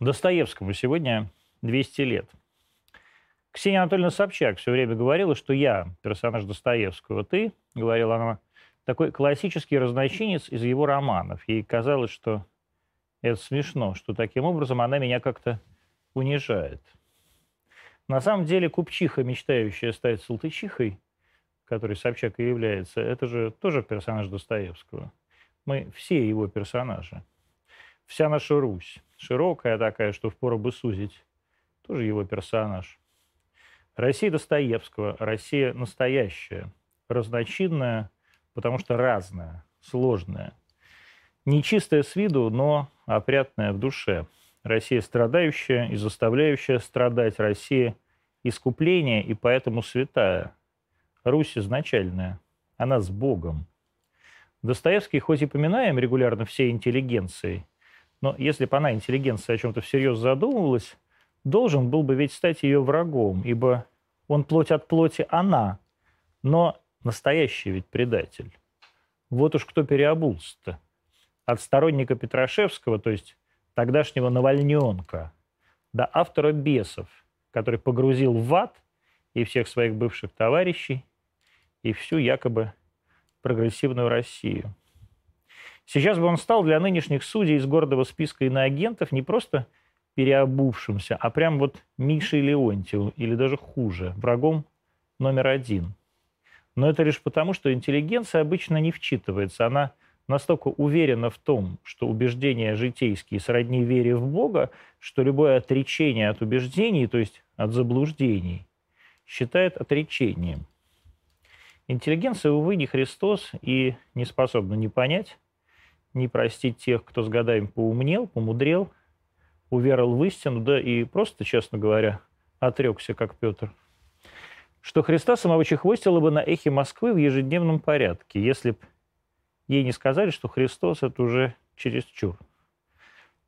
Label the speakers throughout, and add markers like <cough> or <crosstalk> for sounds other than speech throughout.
Speaker 1: Достоевскому сегодня 200 лет. Ксения Анатольевна Собчак все время говорила, что я персонаж Достоевского. Ты, говорила она, такой классический разночинец из его романов. Ей казалось, что это смешно, что таким образом она меня как-то унижает. На самом деле купчиха, мечтающая стать салтычихой, которой Собчак и является, это же тоже персонаж Достоевского. Мы все его персонажи. Вся наша Русь широкая такая, что впору бы сузить, тоже его персонаж. Россия Достоевского, Россия настоящая, разночинная, потому что разная, сложная. Нечистая с виду, но опрятная в душе. Россия страдающая и заставляющая страдать. Россия искупление и поэтому святая. Русь изначальная. Она с Богом. Достоевский, хоть и поминаем регулярно всей интеллигенцией, но если бы она, интеллигенция, о чем-то всерьез задумывалась, должен был бы ведь стать ее врагом, ибо он плоть от плоти она, но настоящий ведь предатель. Вот уж кто переобулся-то. От сторонника Петрашевского, то есть тогдашнего Навальненка, до автора «Бесов», который погрузил в ад и всех своих бывших товарищей, и всю якобы прогрессивную Россию. Сейчас бы он стал для нынешних судей из гордого списка иноагентов не просто переобувшимся, а прям вот Мишей Леонтьевым, или даже хуже, врагом номер один. Но это лишь потому, что интеллигенция обычно не вчитывается. Она настолько уверена в том, что убеждения житейские сродни вере в Бога, что любое отречение от убеждений, то есть от заблуждений, считает отречением. Интеллигенция, увы, не Христос и не способна не понять, не простить тех, кто с годами поумнел, помудрел, уверовал в истину, да и просто, честно говоря, отрекся, как Петр. Что Христа самого чехвостила бы на эхе Москвы в ежедневном порядке, если б ей не сказали, что Христос – это уже чересчур.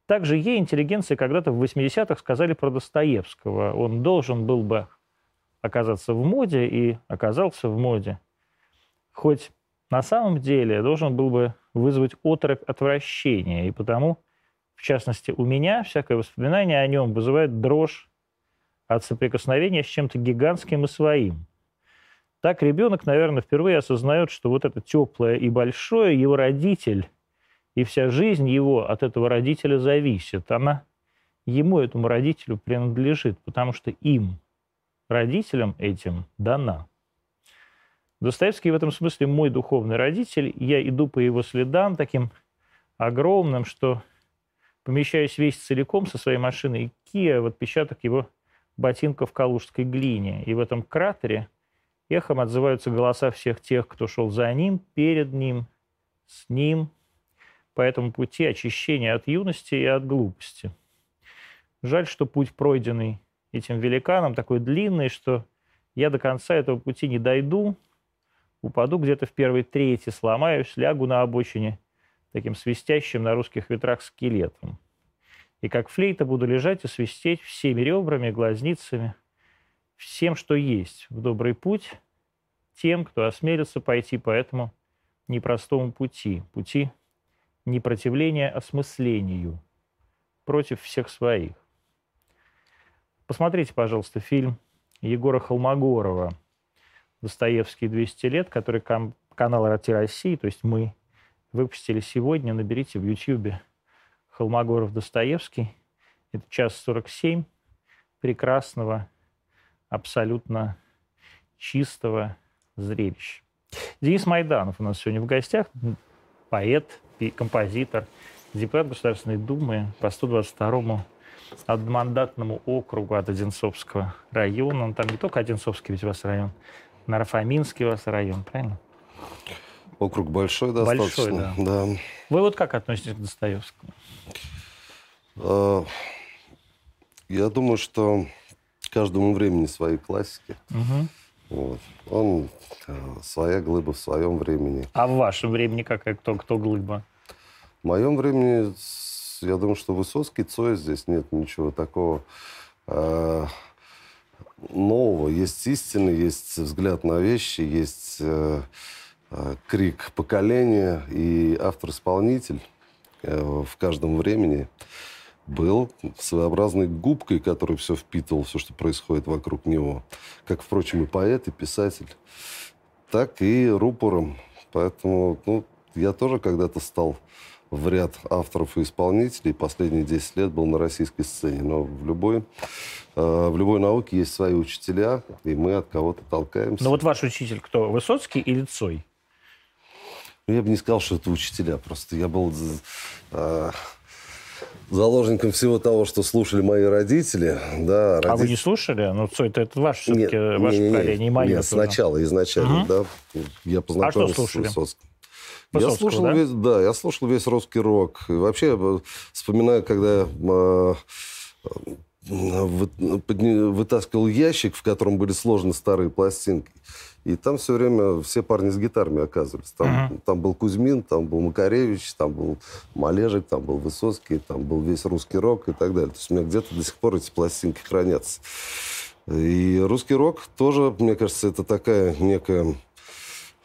Speaker 1: Также ей интеллигенция когда-то в 80-х сказали про Достоевского. Он должен был бы оказаться в моде и оказался в моде. Хоть на самом деле должен был бы вызвать отрыв отвращения, и потому, в частности, у меня всякое воспоминание о нем вызывает дрожь от соприкосновения с чем-то гигантским и своим. Так ребенок, наверное, впервые осознает, что вот это теплое и большое его родитель, и вся жизнь его от этого родителя зависит. Она ему, этому родителю, принадлежит, потому что им, родителям этим, дана. Достоевский в этом смысле мой духовный родитель. Я иду по его следам таким огромным, что помещаюсь весь целиком со своей машиной Kia в отпечаток его ботинка в калужской глине. И в этом кратере эхом отзываются голоса всех тех, кто шел за ним, перед ним, с ним, по этому пути очищения от юности и от глупости. Жаль, что путь, пройденный этим великаном, такой длинный, что я до конца этого пути не дойду, упаду где-то в первой трети, сломаюсь, лягу на обочине таким свистящим на русских ветрах скелетом. И как флейта буду лежать и свистеть всеми ребрами, глазницами, всем, что есть в добрый путь, тем, кто осмелится пойти по этому непростому пути, пути непротивления осмыслению против всех своих. Посмотрите, пожалуйста, фильм Егора Холмогорова Достоевский 200 лет, который кам- канал «Рати России», то есть мы, выпустили сегодня. Наберите в YouTube Холмогоров Достоевский. Это час 47 прекрасного, абсолютно чистого зрелища. Денис Майданов у нас сегодня в гостях, поэт, композитор, депутат Государственной Думы по 122-му одномандатному округу от Одинцовского района. Он там не только Одинцовский ведь у вас район, Нарафаминский у вас район, правильно?
Speaker 2: Округ большой достаточно.
Speaker 1: Большой, да.
Speaker 2: да.
Speaker 1: Вы вот как относитесь к Достоевскому?
Speaker 2: А, я думаю, что каждому времени свои классики.
Speaker 1: Угу.
Speaker 2: Вот. Он а, своя глыба в своем времени.
Speaker 1: А в вашем времени какая кто, кто глыба?
Speaker 2: В моем времени, я думаю, что Высоцкий, Цой здесь нет ничего такого. Нового. Есть истины, есть взгляд на вещи, есть э, э, крик поколения и автор-исполнитель э, в каждом времени. был своеобразной губкой, который все впитывал, все, что происходит вокруг него. Как, впрочем, и поэт, и писатель. Так и рупором. Поэтому ну, я тоже когда-то стал в ряд авторов и исполнителей. Последние 10 лет был на российской сцене. Но в любой, э, в любой науке есть свои учителя, и мы от кого-то толкаемся.
Speaker 1: Но вот ваш учитель кто? Высоцкий или Цой?
Speaker 2: Ну, я бы не сказал, что это учителя. Просто я был э, заложником всего того, что слушали мои родители. Да, родители...
Speaker 1: А вы не слушали? Ну, Цой, это, это ваше все-таки, ваше не, поколение, не мое. Нет,
Speaker 2: сначала, изначально, угу. да. Я познакомился а что слушали? с Высоцким. Я слушал да? весь, да, я слушал весь русский рок. И вообще я вспоминаю, когда я э, вытаскивал ящик, в котором были сложены старые пластинки. И там все время все парни с гитарами оказывались. Там, uh-huh. там был Кузьмин, там был Макаревич, там был Малежик, там был Высоцкий, там был весь русский рок и так далее. То есть у меня где-то до сих пор эти пластинки хранятся. И русский рок тоже, мне кажется, это такая некая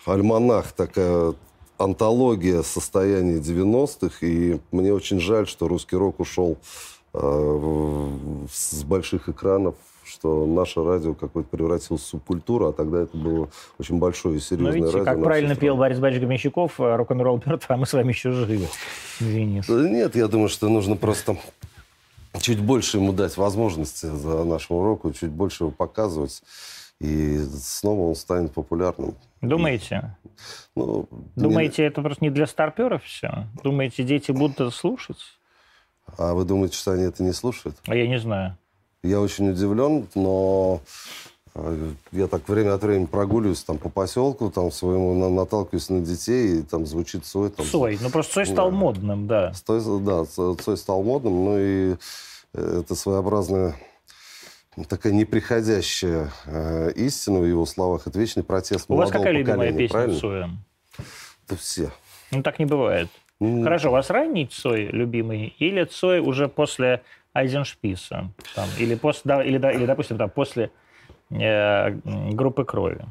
Speaker 2: альманах, такая антология состояния 90-х. И мне очень жаль, что русский рок ушел э, с больших экранов что наше радио какое-то превратилось в субкультуру, а тогда это было очень большое и серьезное
Speaker 1: Но
Speaker 2: радио.
Speaker 1: как правильно пел Борис Борисович Гомещиков, э, рок-н-ролл мертв, а мы с вами еще живы.
Speaker 2: Денис. Нет, я думаю, что нужно просто чуть больше ему дать возможности за нашему року, чуть больше его показывать. И снова он станет популярным.
Speaker 1: Думаете? Ну, Думаете, не... это просто не для старперов все? Думаете, дети будут это слушать?
Speaker 2: А вы думаете, что они это не слушают?
Speaker 1: А я не знаю.
Speaker 2: Я очень удивлен, но э, я так время от времени прогуливаюсь там по поселку, там своему на, наталкиваюсь на детей, и там звучит Цой. Там,
Speaker 1: Цой, ну просто Цой стал да. модным, да.
Speaker 2: Цой, да, Цой стал модным, ну и э, это своеобразная такая неприходящая э, истина в его словах. Это вечный протест
Speaker 1: У вас какая любимая песня правильно? Цоя?
Speaker 2: Это все.
Speaker 1: Ну так не бывает. Mm. Хорошо, у вас ранний Цой любимый или Цой уже после Айзеншписа, там, или, после, да, или, да, или, допустим, там, после э, группы крови.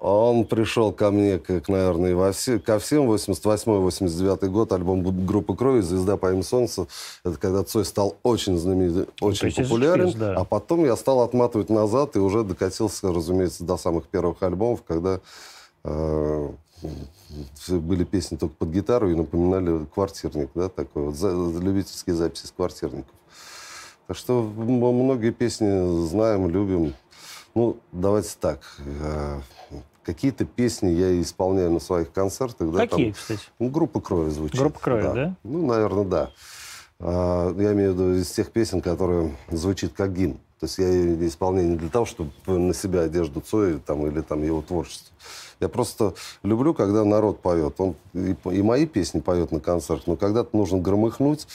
Speaker 2: Он пришел ко мне, как, наверное, во все, ко всем, 88-89 год, альбом группы «Крови», «Звезда по имени Солнца». Это когда Цой стал очень знаменит, очень ну, популярен. Шпиц, да. А потом я стал отматывать назад и уже докатился, разумеется, до самых первых альбомов, когда э, были песни только под гитару и напоминали квартирник, да, такой вот, за, любительские записи с квартирников. Так что многие песни знаем, любим. Ну, давайте так. Э, какие-то песни я исполняю на своих концертах.
Speaker 1: Да, Какие, там, кстати?
Speaker 2: Ну, группа крови звучит.
Speaker 1: Группа крови, да? да?
Speaker 2: Ну, наверное, да. А, я имею в виду из тех песен, которые звучит как гимн. То есть я ее исполняю не для того, чтобы на себя одежду Цоя там, или там, его творчество. Я просто люблю, когда народ поет. Он и, и мои песни поет на концертах, но когда-то нужно громыхнуть,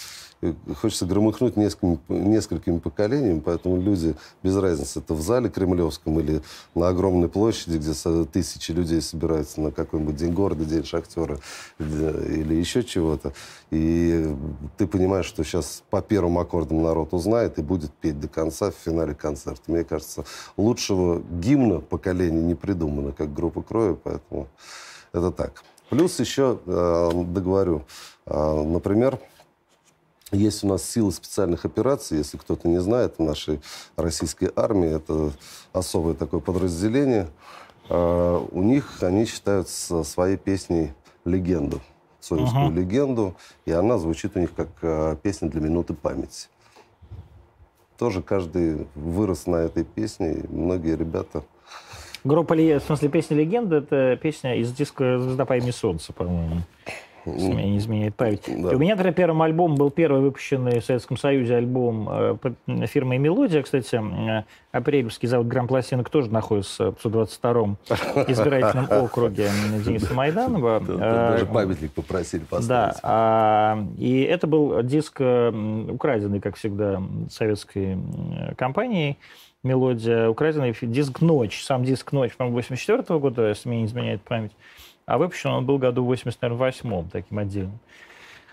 Speaker 2: хочется громыхнуть несколькими, несколькими поколениями, поэтому люди, без разницы, это в зале кремлевском или на огромной площади, где тысячи людей собираются на какой-нибудь день города, день шахтера или еще чего-то. И ты понимаешь, что сейчас по первым аккордам народ узнает и будет петь до конца в финале концерта. Мне кажется, лучшего гимна поколения не придумано, как группа крови, поэтому это так. Плюс еще, э, договорю, э, например, есть у нас силы специальных операций, если кто-то не знает, в нашей российской армии это особое такое подразделение. Uh, у них они считают своей песней легенду, советскую uh-huh. легенду, и она звучит у них как песня для минуты памяти. Тоже каждый вырос на этой песне, и многие ребята...
Speaker 1: Группа, в смысле, песня легенда, это песня из диска «Звезда по имени Солнце», по-моему если меня не изменяет память. Да. У меня, например, первым альбом был первый выпущенный в Советском Союзе альбом э, фирмы «Мелодия». Кстати, э, апрельский завод «Грампластинок» тоже находится в 122-м <laughs> избирательном округе Дениса Майданова.
Speaker 2: Даже э, памятник попросили поставить.
Speaker 1: Да. А, и это был диск, украденный, как всегда, советской компанией мелодия украденный диск «Ночь». Сам диск «Ночь», по-моему, 84 года, если мне не изменяет память. А выпущен он был году в 88-м, таким отдельным.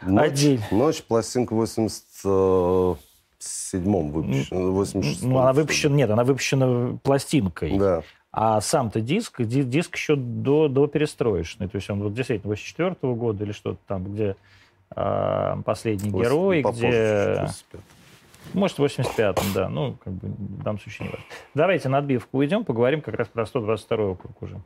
Speaker 2: Ночь, ночь пластинка 87-м выпущена. 86
Speaker 1: ну, она выпущена, нет, она выпущена пластинкой.
Speaker 2: Да.
Speaker 1: А сам-то диск, диск еще до, до перестроечный. То есть он вот действительно 84 -го года или что-то там, где э, «Последний герой», где... Может, в 85-м, да. Ну, как бы в данном случае не важно. Давайте на отбивку уйдем, поговорим как раз про 122 округ уже.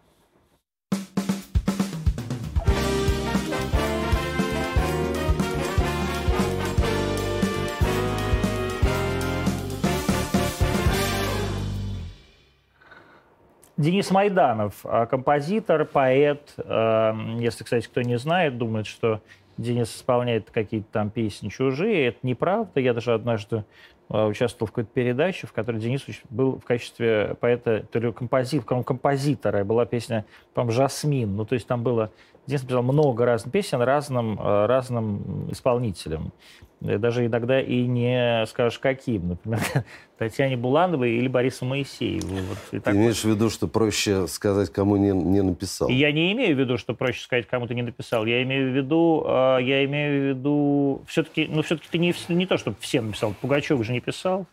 Speaker 1: Денис Майданов, а, композитор, поэт. А, если, кстати, кто не знает, думает, что Денис исполняет какие-то там песни чужие. Это неправда. Я даже однажды а, участвовал в какой-то передаче, в которой Денис был в качестве поэта, то ли композит, композитора. Была песня, по-моему, «Жасмин». Ну, то есть там было... Денис написал много разных песен разным, разным исполнителям. Э, даже иногда и не скажешь каким. Например, <laughs> Татьяне Булановой или Борису Моисееву. Вот,
Speaker 2: Ты так имеешь в виду, что проще сказать, кому не, не написал?
Speaker 1: Я не имею в виду, что проще сказать, кому ты не написал. Я имею в виду, э, я имею в виду, все-таки, ну, все-таки ты не, не то, чтобы всем написал. Пугачев же не писал.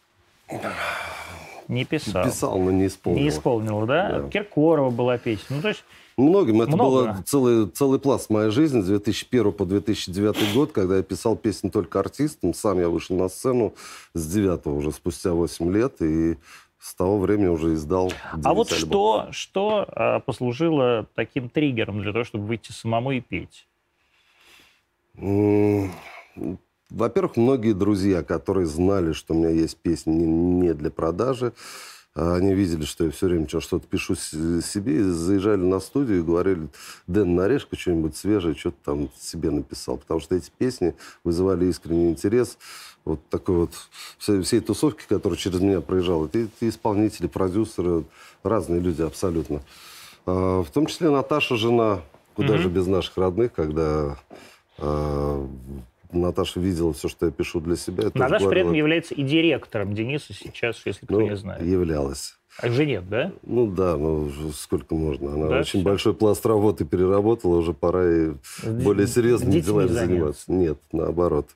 Speaker 1: Не писал.
Speaker 2: Писал, но не исполнил.
Speaker 1: Не исполнил, да? да. Киркорова была песня. Ну, то есть
Speaker 2: Многим. Это Много. был целый, целый пласт моей жизни с 2001 по 2009 год, когда я писал песни только артистам. Сам я вышел на сцену с 9 уже, спустя 8 лет. И с того времени уже издал
Speaker 1: А вот что, что а, послужило таким триггером для того, чтобы выйти самому и петь?
Speaker 2: Во-первых, многие друзья, которые знали, что у меня есть песни не для продажи, а они видели, что я все время что-то пишу себе, и заезжали на студию и говорили, Дэн, нарежь-ка что-нибудь свежее, что ты там себе написал. Потому что эти песни вызывали искренний интерес. Вот такой вот всей, всей тусовки, которая через меня проезжала. Это, это исполнители, продюсеры, разные люди абсолютно. А, в том числе Наташа, жена, куда mm-hmm. же без наших родных, когда а, Наташа видела все, что я пишу для себя.
Speaker 1: Наташа при этом является и директором Дениса сейчас, если кто ну, не знает.
Speaker 2: являлась.
Speaker 1: А же нет, да?
Speaker 2: Ну да, ну сколько можно. Она да, очень все? большой пласт работы переработала, уже пора и более серьезными делами заниматься. Нет, наоборот.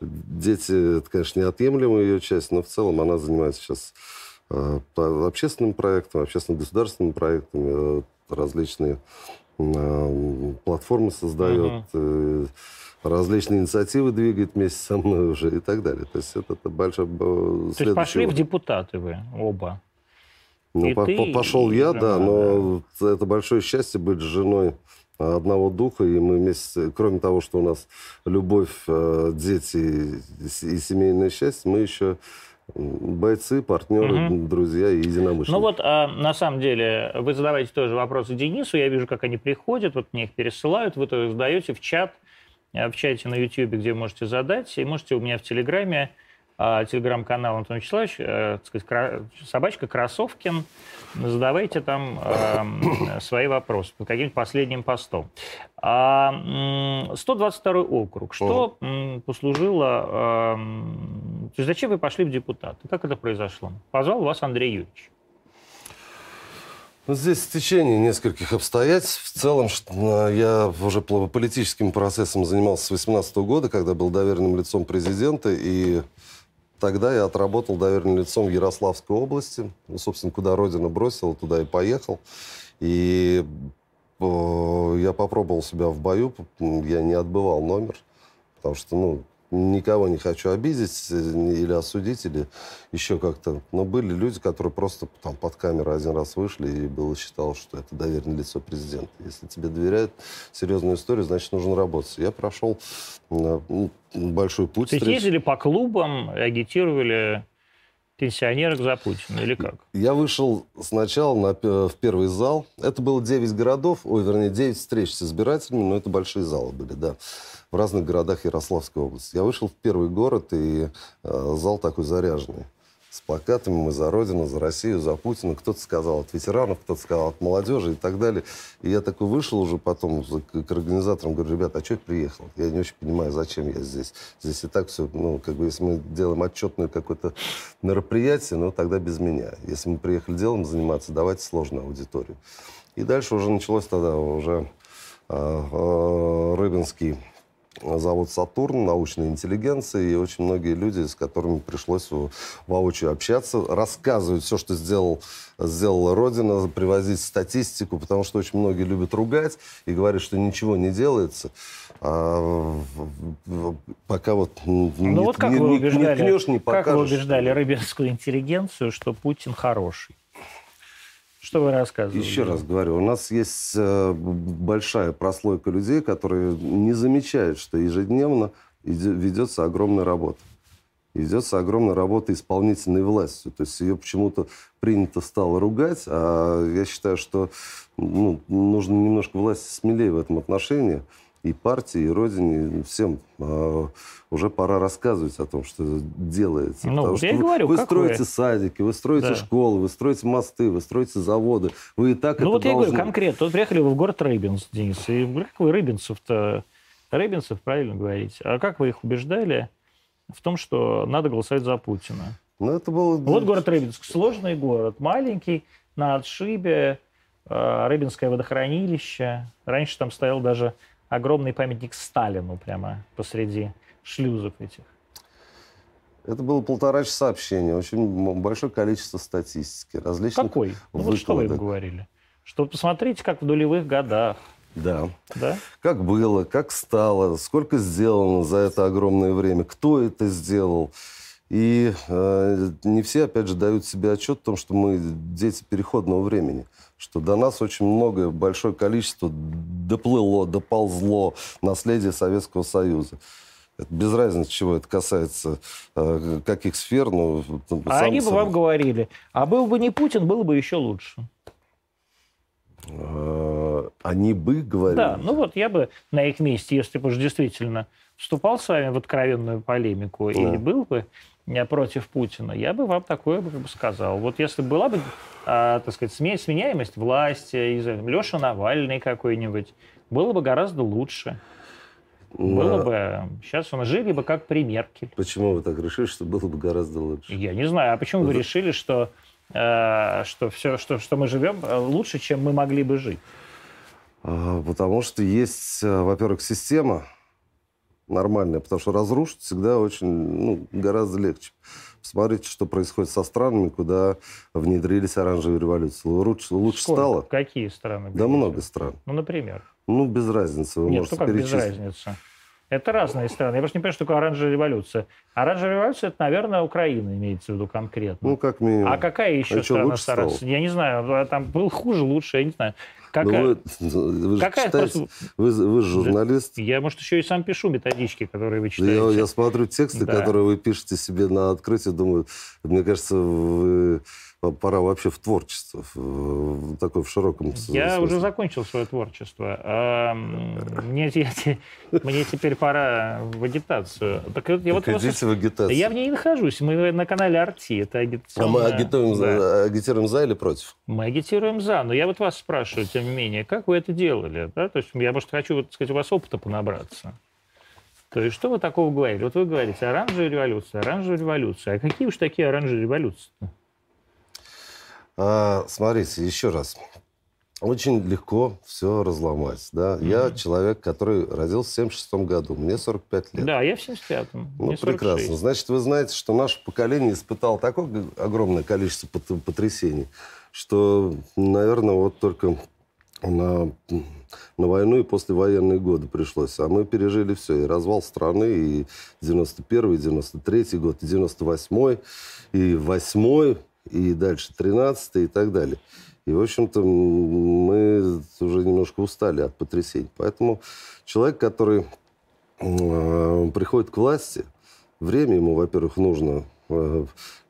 Speaker 2: Дети, это, конечно, неотъемлемая ее часть, но в целом она занимается сейчас э, общественным проектом, общественно-государственным проектом, э, различные платформы создает. Угу различные инициативы двигает вместе со мной уже и так далее. То есть это, это большой
Speaker 1: То есть пошли в депутаты вы оба?
Speaker 2: Ну, по ты, пошел я, жена, да, но да. это большое счастье быть женой одного духа, и мы вместе, кроме того, что у нас любовь, э, дети и семейное счастье, мы еще бойцы, партнеры, угу. друзья и единомышленники.
Speaker 1: Ну вот, а, на самом деле, вы задаваете тоже вопросы Денису, я вижу, как они приходят, вот мне их пересылают, вы то задаете в чат, в чате на YouTube, где вы можете задать, и можете у меня в Телеграме, а, телеграм-канал Антон Вячеславович, э, сказать, собачка Красовкин, задавайте там э, свои вопросы по каким-то последним постом. А, 122 округ. Что О. послужило... Э, то есть зачем вы пошли в депутаты? Как это произошло? Позвал вас Андрей Юрьевич.
Speaker 2: Ну, здесь в течение нескольких обстоятельств. В целом, я уже политическим процессом занимался с 2018 года, когда был доверенным лицом президента, и тогда я отработал доверенным лицом в Ярославской области. Ну, собственно, куда родина бросила, туда и поехал. И я попробовал себя в бою, я не отбывал номер, потому что, ну, никого не хочу обидеть э, или осудить, или еще как-то. Но были люди, которые просто там под камеру один раз вышли и было считал, что это доверенное лицо президента. Если тебе доверяют серьезную историю, значит, нужно работать. Я прошел ну, большой путь.
Speaker 1: То есть ездили по клубам, агитировали пенсионерок за Путина или как?
Speaker 2: Я вышел сначала на, в первый зал. Это было 9 городов, ой, вернее, 9 встреч с избирателями, но это большие залы были, да в разных городах Ярославской области. Я вышел в первый город, и э, зал такой заряженный. С плакатами «Мы за Родину», «За Россию», «За Путина». Кто-то сказал от ветеранов, кто-то сказал от молодежи и так далее. И я такой вышел уже потом к, к организаторам, говорю, ребята, а что я приехал? Я не очень понимаю, зачем я здесь. Здесь и так все, ну, как бы, если мы делаем отчетное какое-то мероприятие, ну, тогда без меня. Если мы приехали делом заниматься, давайте сложную аудиторию. И дальше уже началось тогда уже э, э, Рыбинский завод «Сатурн», научной интеллигенции, и очень многие люди, с которыми пришлось воочию общаться, рассказывают все, что сделал, сделала Родина, привозить статистику, потому что очень многие любят ругать и говорят, что ничего не делается. А, пока вот
Speaker 1: ну, не, вот как не, вы убеждали, не кнешь, не покажешь. Как вы убеждали рыбинскую интеллигенцию, что Путин хороший? Что вы рассказываете?
Speaker 2: Еще раз говорю, у нас есть э, большая прослойка людей, которые не замечают, что ежедневно ведется огромная работа. Ведется огромная работа исполнительной властью. То есть ее почему-то принято стало ругать, а я считаю, что ну, нужно немножко власти смелее в этом отношении и партии, и родине, всем э, уже пора рассказывать о том, что делается.
Speaker 1: Ну,
Speaker 2: Потому
Speaker 1: что
Speaker 2: я
Speaker 1: вы, говорю,
Speaker 2: вы строите вы? садики, вы строите да. школы, вы строите мосты, вы строите заводы. Вы и так
Speaker 1: ну,
Speaker 2: это
Speaker 1: вот
Speaker 2: должны...
Speaker 1: я говорю конкретно. Вот приехали вы в город Рыбинск, Денис, и как вы Рыбинцев-то... Рыбинцев, правильно говорите. А как вы их убеждали в том, что надо голосовать за Путина?
Speaker 2: Ну, это было...
Speaker 1: Вот город Рыбинск. Сложный город, маленький, на отшибе, э, Рыбинское водохранилище. Раньше там стоял даже огромный памятник Сталину прямо посреди шлюзов этих.
Speaker 2: Это было полтора часа общения, очень большое количество статистики, различных
Speaker 1: Какой? Ну, вот что вы им говорили? Что посмотрите, как в нулевых годах.
Speaker 2: Да.
Speaker 1: да.
Speaker 2: Как было, как стало, сколько сделано за это огромное время, кто это сделал. И э, не все, опять же, дают себе отчет в том, что мы дети переходного времени что до нас очень многое, большое количество доплыло, доползло наследие Советского Союза. Это без разницы, чего это касается, э, каких сфер. Ну,
Speaker 1: а они бы вам говорили, а был бы не Путин, было бы еще лучше.
Speaker 2: Э, они бы говорили?
Speaker 1: Да, ну вот я бы на их месте, если бы уж действительно вступал с вами в откровенную полемику да. и был бы против Путина, я бы вам такое бы сказал. Вот если была бы, а, так сказать, сменяемость власти, Леша Навальный какой-нибудь, было бы гораздо лучше. Было бы. Сейчас он жили бы как при Меркель.
Speaker 2: Почему вы так решили, что было бы гораздо лучше?
Speaker 1: Я не знаю. А почему Это... вы решили, что, э, что, все, что, что мы живем э, лучше, чем мы могли бы жить?
Speaker 2: А, потому что есть, э, во-первых, система, нормальная, потому что разрушить всегда очень, ну, гораздо легче. Посмотрите, что происходит со странами, куда внедрились оранжевые революции. Лучше, лучше стало?
Speaker 1: Какие страны?
Speaker 2: Да много стран.
Speaker 1: Ну, например?
Speaker 2: Ну, без разницы. Вы
Speaker 1: Нет, что как без разницы? Это разные страны. Я просто не понимаю, что такое оранжевая революция. Оранжевая революция, это, наверное, Украина имеется в виду конкретно.
Speaker 2: Ну, как минимум.
Speaker 1: А какая еще а страна старается? Я не знаю, а там был хуже, лучше, я не знаю. Какая,
Speaker 2: ну, вы, вы, какая читаете, просто... вы, вы же журналист.
Speaker 1: Я, может, еще и сам пишу методички, которые вы читаете.
Speaker 2: Я, я смотрю тексты, да. которые вы пишете себе на открытие, думаю, мне кажется, вы пора вообще в творчество, в, такое в широком
Speaker 1: смысле. Я уже закончил свое творчество. А, мне, мне теперь пора в агитацию.
Speaker 2: Так, я так вот идите в агитацию.
Speaker 1: Я в ней нахожусь. Мы на канале Арти. Это
Speaker 2: агитационная... А мы агитируем, да. за, агитируем за или против?
Speaker 1: Мы агитируем за. Но я вот вас спрашиваю, тем не менее, как вы это делали? Да? То есть я, может, хочу, вот, сказать, у вас опыта понабраться. То есть что вы такого говорили? Вот вы говорите, оранжевая революция, оранжевая революция. А какие уж такие оранжевые революции?
Speaker 2: А, смотрите, еще раз. Очень легко все разломать. Да? Mm-hmm. Я человек, который родился в 76 году. Мне 45 лет.
Speaker 1: Да, я в 75-м.
Speaker 2: Ну, Мне прекрасно. Значит, вы знаете, что наше поколение испытало такое огромное количество потрясений, что, наверное, вот только на, на войну и послевоенные годы пришлось. А мы пережили все. И развал страны, и 91-й, и 93-й год, и 98-й, и 8-й, и дальше 13 и так далее. И, в общем-то, мы уже немножко устали от потрясений. Поэтому человек, который э, приходит к власти, время ему, во-первых, нужно. Э,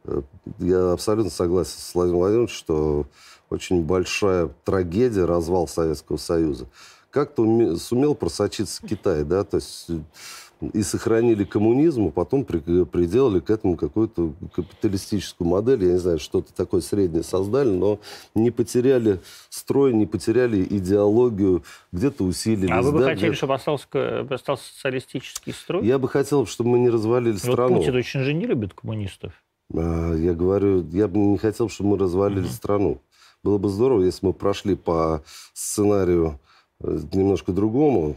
Speaker 2: э, я абсолютно согласен с Владимиром Владимировичем, что очень большая трагедия развал Советского Союза. Как-то сумел просочиться Китай, да, то есть и сохранили коммунизм, а потом при, приделали к этому какую-то капиталистическую модель, я не знаю, что-то такое среднее создали, но не потеряли строй, не потеряли идеологию, где-то усилились. А
Speaker 1: вы бы да, хотели, где... чтобы остался, остался социалистический строй?
Speaker 2: Я бы хотел, чтобы мы не развалили вот страну.
Speaker 1: Путин очень же не любит коммунистов.
Speaker 2: А, я говорю, я бы не хотел, чтобы мы развалили mm-hmm. страну. Было бы здорово, если мы прошли по сценарию э, немножко другому,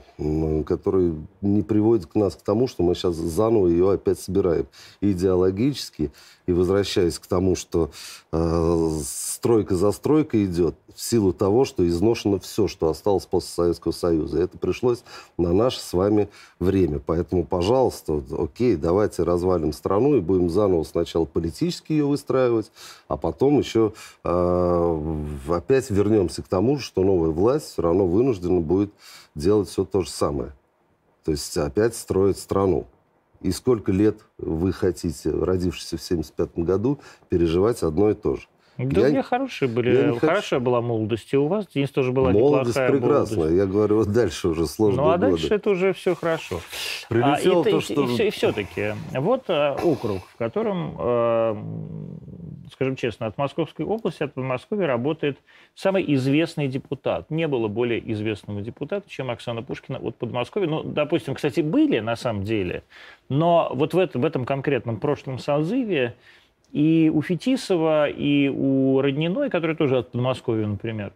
Speaker 2: который не приводит к нас к тому, что мы сейчас заново ее опять собираем. Идеологически, и возвращаясь к тому, что э, стройка за стройкой идет, в силу того, что изношено все, что осталось после Советского Союза. Это пришлось на наше с вами время. Поэтому, пожалуйста, окей, давайте развалим страну и будем заново сначала политически ее выстраивать, а потом еще э, опять вернемся к тому, что новая власть все равно вынуждена будет делать все то же самое. То есть опять строить страну. И сколько лет вы хотите, родившись в 1975 году, переживать одно и то же.
Speaker 1: Да я, у меня хорошие были, хорошая была молодость. И у вас, Денис, тоже была молодость неплохая
Speaker 2: прекрасная. молодость. Я говорю, вот дальше уже сложные
Speaker 1: Ну, а
Speaker 2: годы.
Speaker 1: дальше это уже все хорошо.
Speaker 2: Прилетело
Speaker 1: а,
Speaker 2: то,
Speaker 1: и,
Speaker 2: что...
Speaker 1: И, и, и все-таки, вот а, округ, в котором, а, скажем честно, от Московской области, от Подмосковья работает самый известный депутат. Не было более известного депутата, чем Оксана Пушкина от Подмосковья. Ну, допустим, кстати, были на самом деле, но вот в этом, в этом конкретном прошлом созыве и у Фетисова, и у Родниной, который тоже от Подмосковья, например,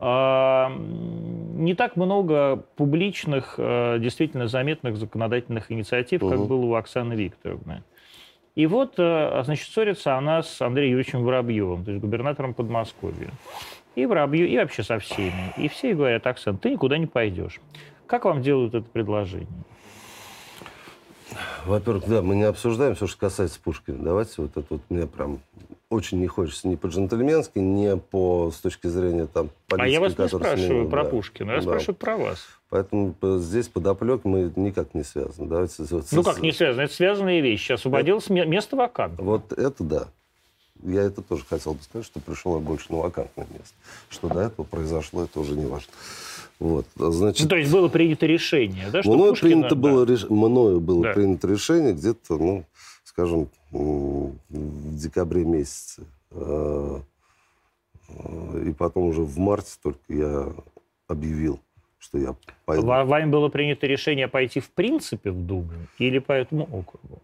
Speaker 1: а, не так много публичных, а, действительно заметных законодательных инициатив, угу. как было у Оксаны Викторовны. И вот, а, значит, ссорится она с Андреем Юрьевичем Воробьевым, то есть губернатором Подмосковья. И Воробьев, и вообще со всеми. И все говорят, Оксан, ты никуда не пойдешь. Как вам делают это предложение?
Speaker 2: Во-первых, да, мы не обсуждаем все, что касается Пушкина. Давайте вот это вот мне прям очень не хочется ни по-джентльменски, ни по с точки зрения там
Speaker 1: политики, А я вас не спрашиваю ним, про да, Пушкина, я да. спрашиваю про вас.
Speaker 2: Поэтому здесь подоплек мы никак не связаны. Давайте,
Speaker 1: вот, ну как не связаны? Это связанные вещи. Освободилось это, место вакантное.
Speaker 2: Вот это да. Я это тоже хотел бы сказать, что пришло больше на вакантное место. Что до этого произошло, это уже не важно. Вот,
Speaker 1: значит, ну, то есть было принято решение, да?
Speaker 2: Что мною, Пушкина, принято да. было, реш... мною было да. принято решение где-то, ну, скажем, в декабре месяце. А, и потом уже в марте только я объявил, что я
Speaker 1: пойду. Вами было принято решение пойти в принципе в Думу или по этому округу?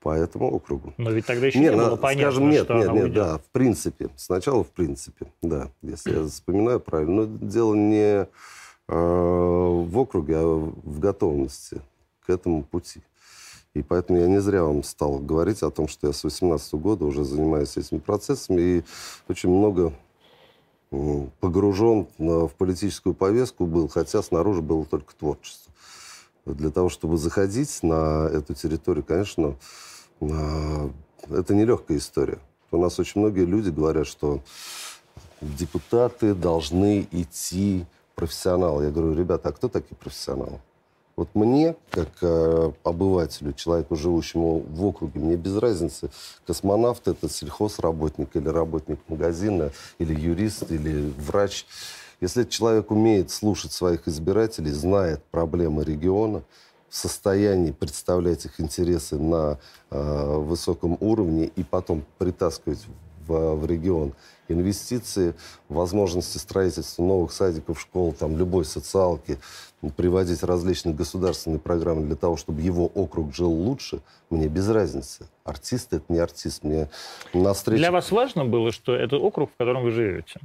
Speaker 2: По этому округу.
Speaker 1: Но ведь тогда еще нет, не было понятно, скажем,
Speaker 2: нет,
Speaker 1: что
Speaker 2: нет,
Speaker 1: она
Speaker 2: нет,
Speaker 1: уйдет.
Speaker 2: да, в принципе. Сначала в принципе, да, если я вспоминаю правильно. Но дело не в округе, а в готовности к этому пути. И поэтому я не зря вам стал говорить о том, что я с 18 года уже занимаюсь этими процессами и очень много погружен в политическую повестку был, хотя снаружи было только творчество. Для того, чтобы заходить на эту территорию, конечно, это нелегкая история. У нас очень многие люди говорят, что депутаты должны идти профессионал. Я говорю, ребята, а кто такие профессионалы? Вот мне, как э, обывателю, человеку, живущему в округе, мне без разницы, космонавт это сельхозработник или работник магазина, или юрист, или врач. Если человек умеет слушать своих избирателей, знает проблемы региона, в состоянии представлять их интересы на э, высоком уровне и потом притаскивать в, в регион инвестиции, возможности строительства новых садиков, школ, там, любой социалки, приводить различные государственные программы для того, чтобы его округ жил лучше, мне без разницы. Артист это не артист. Мне на встрече...
Speaker 1: Для вас важно было, что это округ, в котором вы живете?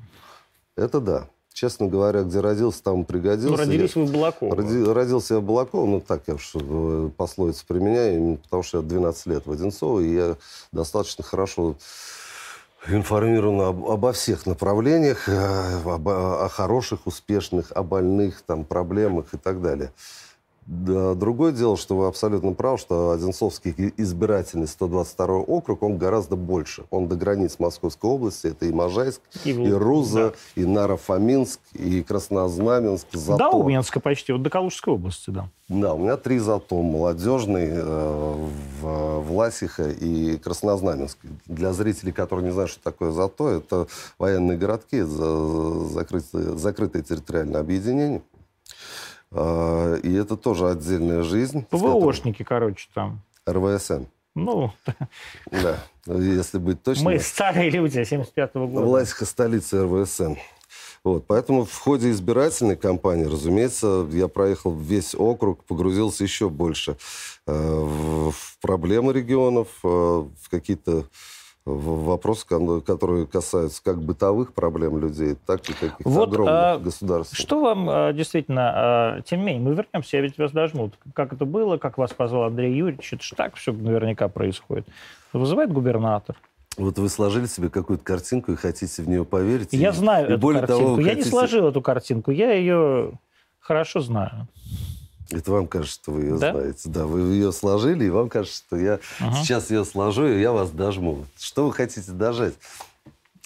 Speaker 2: Это да. Честно говоря, где родился, там пригодился. Ну,
Speaker 1: родились
Speaker 2: я...
Speaker 1: вы в Балаково.
Speaker 2: Роди... Родился я в Балаково, ну, так я уж э, пословицу применяю, потому что я 12 лет в Одинцово, и я достаточно хорошо информирована об, обо всех направлениях, э, об, о хороших, успешных, о больных, там, проблемах и так далее. Да, другое дело, что вы абсолютно правы, что Одинцовский избирательный 122 округ, он гораздо больше. Он до границ Московской области. Это и Можайск, и, и Руза, да. и Наро-Фоминск, и Краснознаменск,
Speaker 1: Зато. Да, Обнинска почти, вот до Калужской области, да.
Speaker 2: Да, у меня три зато. Молодежный, э, в, Власиха и Краснознаменск. Для зрителей, которые не знают, что такое зато, это военные городки, за, закрытые, закрытые территориальное объединение. А, и это тоже отдельная жизнь.
Speaker 1: ПВОшники, короче, там.
Speaker 2: РВСН.
Speaker 1: Ну,
Speaker 2: да, если быть точным.
Speaker 1: Мы старые люди 75-го года.
Speaker 2: Власть столица РВСН. Вот, поэтому в ходе избирательной кампании, разумеется, я проехал весь округ, погрузился еще больше э, в, в проблемы регионов, э, в какие-то вопросы, которые касаются как бытовых проблем людей, так и каких-то
Speaker 1: вот,
Speaker 2: огромных
Speaker 1: а,
Speaker 2: государств.
Speaker 1: Что вам а, действительно, а, тем не менее, мы вернемся, я ведь вас дожму. Как это было, как вас позвал Андрей Юрьевич, это же так все наверняка происходит. Вызывает губернатор.
Speaker 2: Вот вы сложили себе какую-то картинку и хотите в нее поверить.
Speaker 1: Я
Speaker 2: и,
Speaker 1: знаю
Speaker 2: и
Speaker 1: эту
Speaker 2: более
Speaker 1: картинку.
Speaker 2: Того,
Speaker 1: я
Speaker 2: хотите...
Speaker 1: не сложил эту картинку, я ее хорошо знаю.
Speaker 2: Это вам кажется, что вы ее
Speaker 1: да?
Speaker 2: знаете. Да, вы ее сложили, и вам кажется, что я угу. сейчас ее сложу, и я вас дожму. Что вы хотите дожать?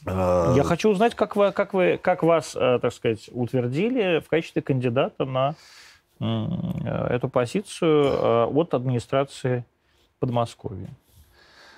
Speaker 1: А, я хочу узнать, как, вы, как, вы, как вас, э, так сказать, утвердили в качестве кандидата на эту позицию э, от администрации Подмосковья.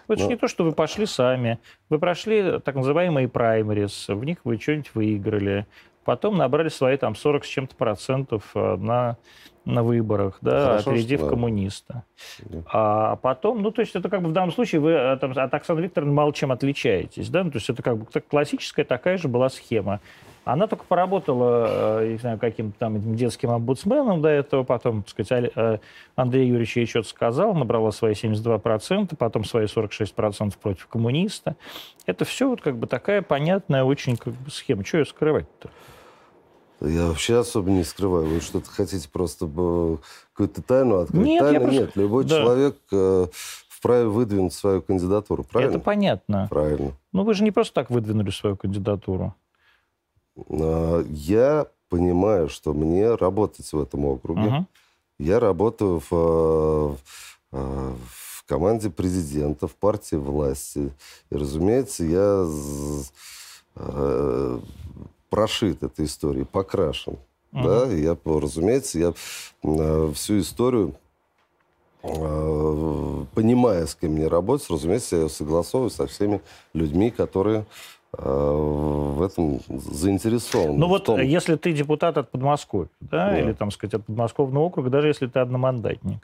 Speaker 1: Это Но... же не то, что вы пошли сами. Вы прошли так называемые праймерис, в них вы что-нибудь выиграли. Потом набрали свои там 40 с чем-то процентов на на выборах, да, Хорошо, опередив что... коммуниста. Да. А потом, ну, то есть это как бы в данном случае вы э, там, от Оксаны Викторовны мало чем отличаетесь, да, ну, то есть это как бы классическая такая же была схема. Она только поработала, э, не знаю, каким-то там детским омбудсменом до этого, потом, так сказать, э, Андрей Юрьевич ей что-то сказал, набрала свои 72%, потом свои 46% против коммуниста. Это все вот как бы такая понятная очень как бы схема. Что ее скрывать-то?
Speaker 2: Я вообще особо не скрываю. Вы что-то хотите просто какую-то тайну открыть?
Speaker 1: Нет,
Speaker 2: Тайна
Speaker 1: просто...
Speaker 2: нет. Любой да. человек э, вправе выдвинуть свою кандидатуру, правильно?
Speaker 1: Это понятно.
Speaker 2: Правильно.
Speaker 1: Ну вы же не просто так выдвинули свою кандидатуру.
Speaker 2: А, я понимаю, что мне работать в этом округе. Угу. Я работаю в, в, э, в команде президента, в партии власти. И, разумеется, я э, прошит этой историей, покрашен. Uh-huh. Да, я, разумеется, я э, всю историю, э, понимая, с кем мне работать, разумеется, я согласовываю со всеми людьми, которые э, в этом заинтересованы.
Speaker 1: Ну вот,
Speaker 2: том...
Speaker 1: если ты депутат от Подмосковья, да, да, или, там сказать, от подмосковного округа, даже если ты одномандатник,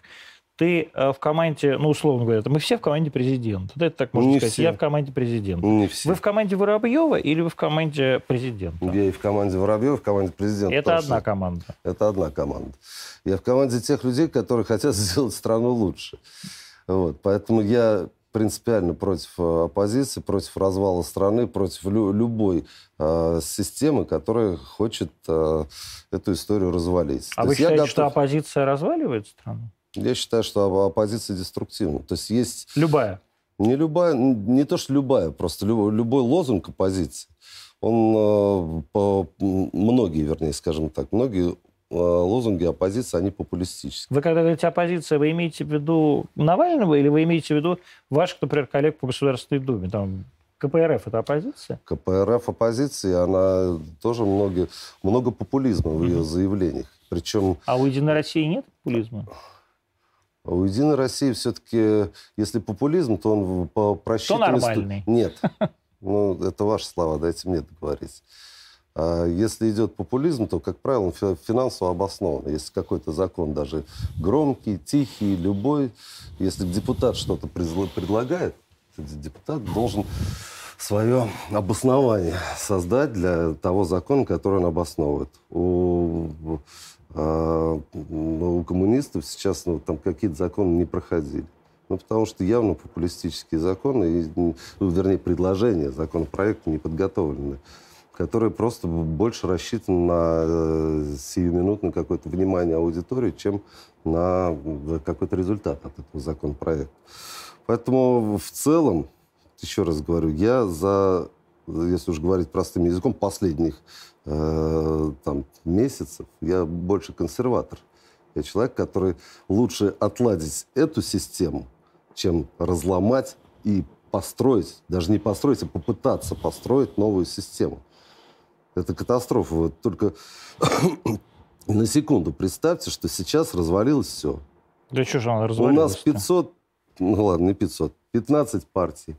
Speaker 1: ты э, в команде, ну, условно говоря, мы все в команде президента. Да, это так можно не сказать. Все. Я в команде президента.
Speaker 2: Не все.
Speaker 1: Вы в команде Воробьева или вы в команде президента?
Speaker 2: Я и в команде Воробьева, и в команде президента.
Speaker 1: Это одна команда.
Speaker 2: Это одна команда. Я в команде тех людей, которые хотят <laughs> сделать страну лучше. Вот. Поэтому я принципиально против э, оппозиции, против развала страны, против лю- любой э, системы, которая хочет э, эту историю развалить.
Speaker 1: А То вы считаете, готов... что оппозиция разваливает страну?
Speaker 2: Я считаю, что оппозиция деструктивна. То есть есть...
Speaker 1: Любая?
Speaker 2: Не любая, не то, что любая, просто любой, любой лозунг оппозиции, он, э, по, многие, вернее, скажем так, многие лозунги оппозиции, они популистические.
Speaker 1: Вы когда говорите оппозиция, вы имеете в виду Навального или вы имеете в виду ваших, например, коллег по Государственной Думе? Там КПРФ это оппозиция?
Speaker 2: КПРФ оппозиция, она тоже много, много популизма в ее заявлениях. Причем...
Speaker 1: А у Единой России нет популизма?
Speaker 2: А у «Единой России» все-таки, если популизм, то он по просчитанности...
Speaker 1: То нормальный.
Speaker 2: Нет. <laughs> Ну, это ваши слова, дайте мне договорить. А если идет популизм, то, как правило, он финансово обоснован. Если какой-то закон даже громкий, тихий, любой, если депутат что-то предлагает, депутат должен свое обоснование создать для того закона, который он обосновывает. У а, ну, у коммунистов сейчас ну, там какие-то законы не проходили. Ну, потому что явно популистические законы, ну, вернее, предложения, законопроекты не подготовлены, которые просто больше рассчитаны на э, сиюминутное какое-то внимание аудитории, чем на какой-то результат от этого законопроекта. Поэтому в целом, еще раз говорю, я за, если уж говорить простым языком, последних э, там, месяцев, я больше консерватор. Я человек, который лучше отладить эту систему, чем разломать и построить, даже не построить, а попытаться построить новую систему. Это катастрофа. Вот только <coughs> на секунду представьте, что сейчас развалилось все.
Speaker 1: Да что же она развалилась?
Speaker 2: У нас 500, ну ладно, не 500, 15 партий.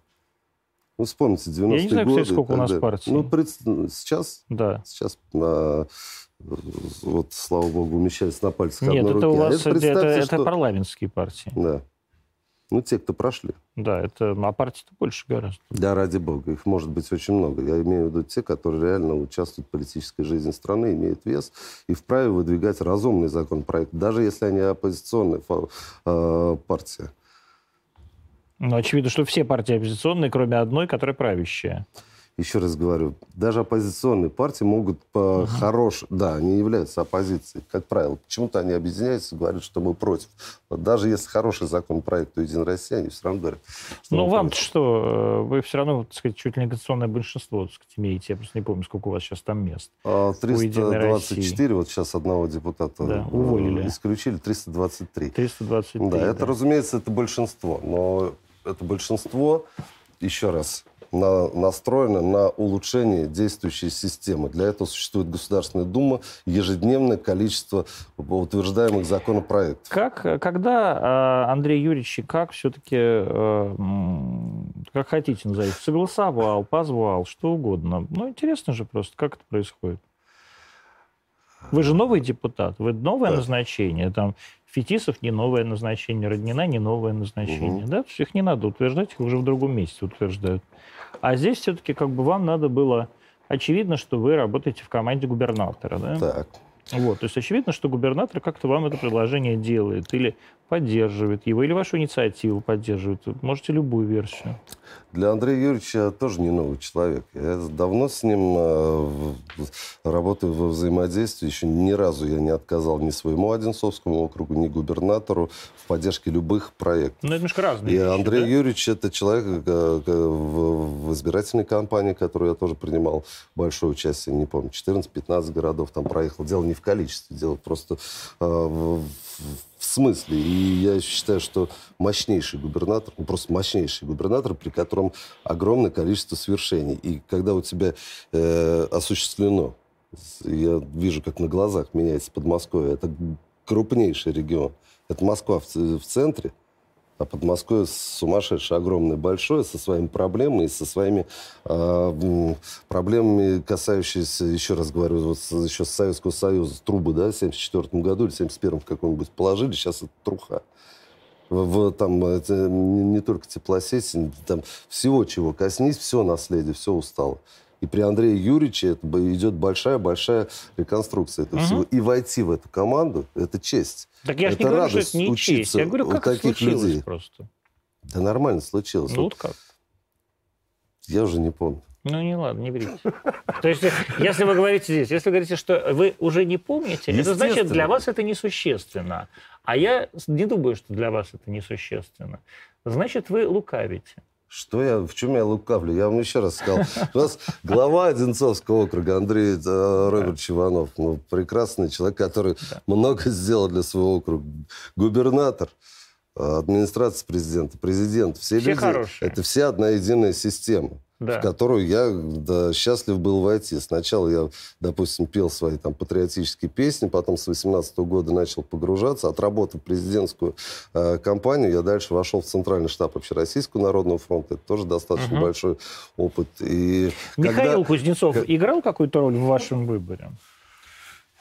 Speaker 2: Ну, вспомните, 90-е годы. Я не знаю,
Speaker 1: кстати, сколько у нас партий.
Speaker 2: Ну, пред... сейчас?
Speaker 1: Да.
Speaker 2: Сейчас на... Вот, слава богу, умещается на пальцах
Speaker 1: Нет, это
Speaker 2: руки.
Speaker 1: у вас
Speaker 2: а
Speaker 1: это, это, что... это парламентские партии.
Speaker 2: Да. Ну, те, кто прошли.
Speaker 1: Да, это, а партий-то больше гораздо.
Speaker 2: Да, ради бога. Их может быть очень много. Я имею в виду те, которые реально участвуют в политической жизни страны, имеют вес и вправе выдвигать разумный законопроект, даже если они оппозиционная э, партия.
Speaker 1: Ну, очевидно, что все партии оппозиционные, кроме одной, которая правящая
Speaker 2: еще раз говорю, даже оппозиционные партии могут по хорош... Да, они являются оппозицией, как правило. Почему-то они объединяются и говорят, что мы против. Вот даже если хороший законопроект у «Единой России», они все равно говорят,
Speaker 1: что Ну, вам что? Вы все равно, так сказать, чуть ли не конституционное большинство, так сказать, имеете. Я просто не помню, сколько у вас сейчас там мест.
Speaker 2: 324, а, вот сейчас одного депутата да,
Speaker 1: э, уволили.
Speaker 2: исключили, 323.
Speaker 1: 323,
Speaker 2: Да, это, разумеется, это большинство. Но это большинство, еще раз, на, настроена на улучшение действующей системы. Для этого существует Государственная Дума, ежедневное количество утверждаемых законопроектов.
Speaker 1: Как, когда, а, Андрей Юрьевич, как все-таки, э, как хотите назовите, согласовал, позвал, что угодно? Ну, интересно же просто, как это происходит. Вы же новый депутат, вы новое да. назначение. Там Фетисов не новое назначение, Роднина не новое назначение. Угу. Да? Их не надо утверждать, их уже в другом месте утверждают. А здесь все-таки как бы вам надо было... Очевидно, что вы работаете в команде губернатора, да?
Speaker 2: Так.
Speaker 1: Вот, то есть очевидно, что губернатор как-то вам это предложение делает или поддерживает его, или вашу инициативу поддерживает. Можете любую версию.
Speaker 2: Для Андрея Юрьевича тоже не новый человек. Я давно с ним э, работаю во взаимодействии. Еще ни разу я не отказал ни своему Одинцовскому округу, ни губернатору в поддержке любых проектов.
Speaker 1: Ну, это немножко разные И
Speaker 2: вещи, Андрей да? Юрьевич это человек э, в, избирательной кампании, в которой я тоже принимал большое участие, не помню, 14-15 городов там проехал. Дело не в количестве, дело просто э, в смысле. И я считаю, что мощнейший губернатор, ну, просто мощнейший губернатор, при котором огромное количество свершений. И когда у тебя э, осуществлено, я вижу, как на глазах меняется Подмосковье, это крупнейший регион. Это Москва в, в центре, а Подмосковье сумасшедшее, огромное, большое, со своими проблемами и со своими э, проблемами, касающимися, еще раз говорю, вот еще с Советского Союза, трубы, да, в 74 году или 71 в каком-нибудь положили, сейчас это труха. В, в, там это не, не только теплосети, там всего, чего коснись, все наследие, все устало. И при Андрее Юрьевиче это идет большая-большая реконструкция этого угу. всего. И войти в эту команду – это честь.
Speaker 1: Так я
Speaker 2: это
Speaker 1: не говорю, что это не честь. Я говорю, как таких это случилось людей. просто.
Speaker 2: Да нормально случилось.
Speaker 1: Ну вот как?
Speaker 2: Я уже не помню.
Speaker 1: Ну, не ладно, не врите. То есть, если вы говорите здесь, если вы говорите, что вы уже не помните, это значит, для вас это несущественно. А я не думаю, что для вас это несущественно. Значит, вы лукавите.
Speaker 2: Что я, в чем я лукавлю? Я вам еще раз сказал. У нас глава Одинцовского округа Андрей э, Робертович Иванов. Ну, прекрасный человек, который много сделал для своего округа. Губернатор, э, администрация президента, президент. Все, все люди, хорошие. это вся одна единая система да. в которую я да, счастлив был войти. Сначала я, допустим, пел свои там патриотические песни, потом с 18 -го года начал погружаться, отработав президентскую э, кампанию, я дальше вошел в Центральный штаб Общероссийского народного фронта. Это тоже достаточно угу. большой опыт. И
Speaker 1: Михаил когда... Кузнецов играл какую-то роль в вашем выборе?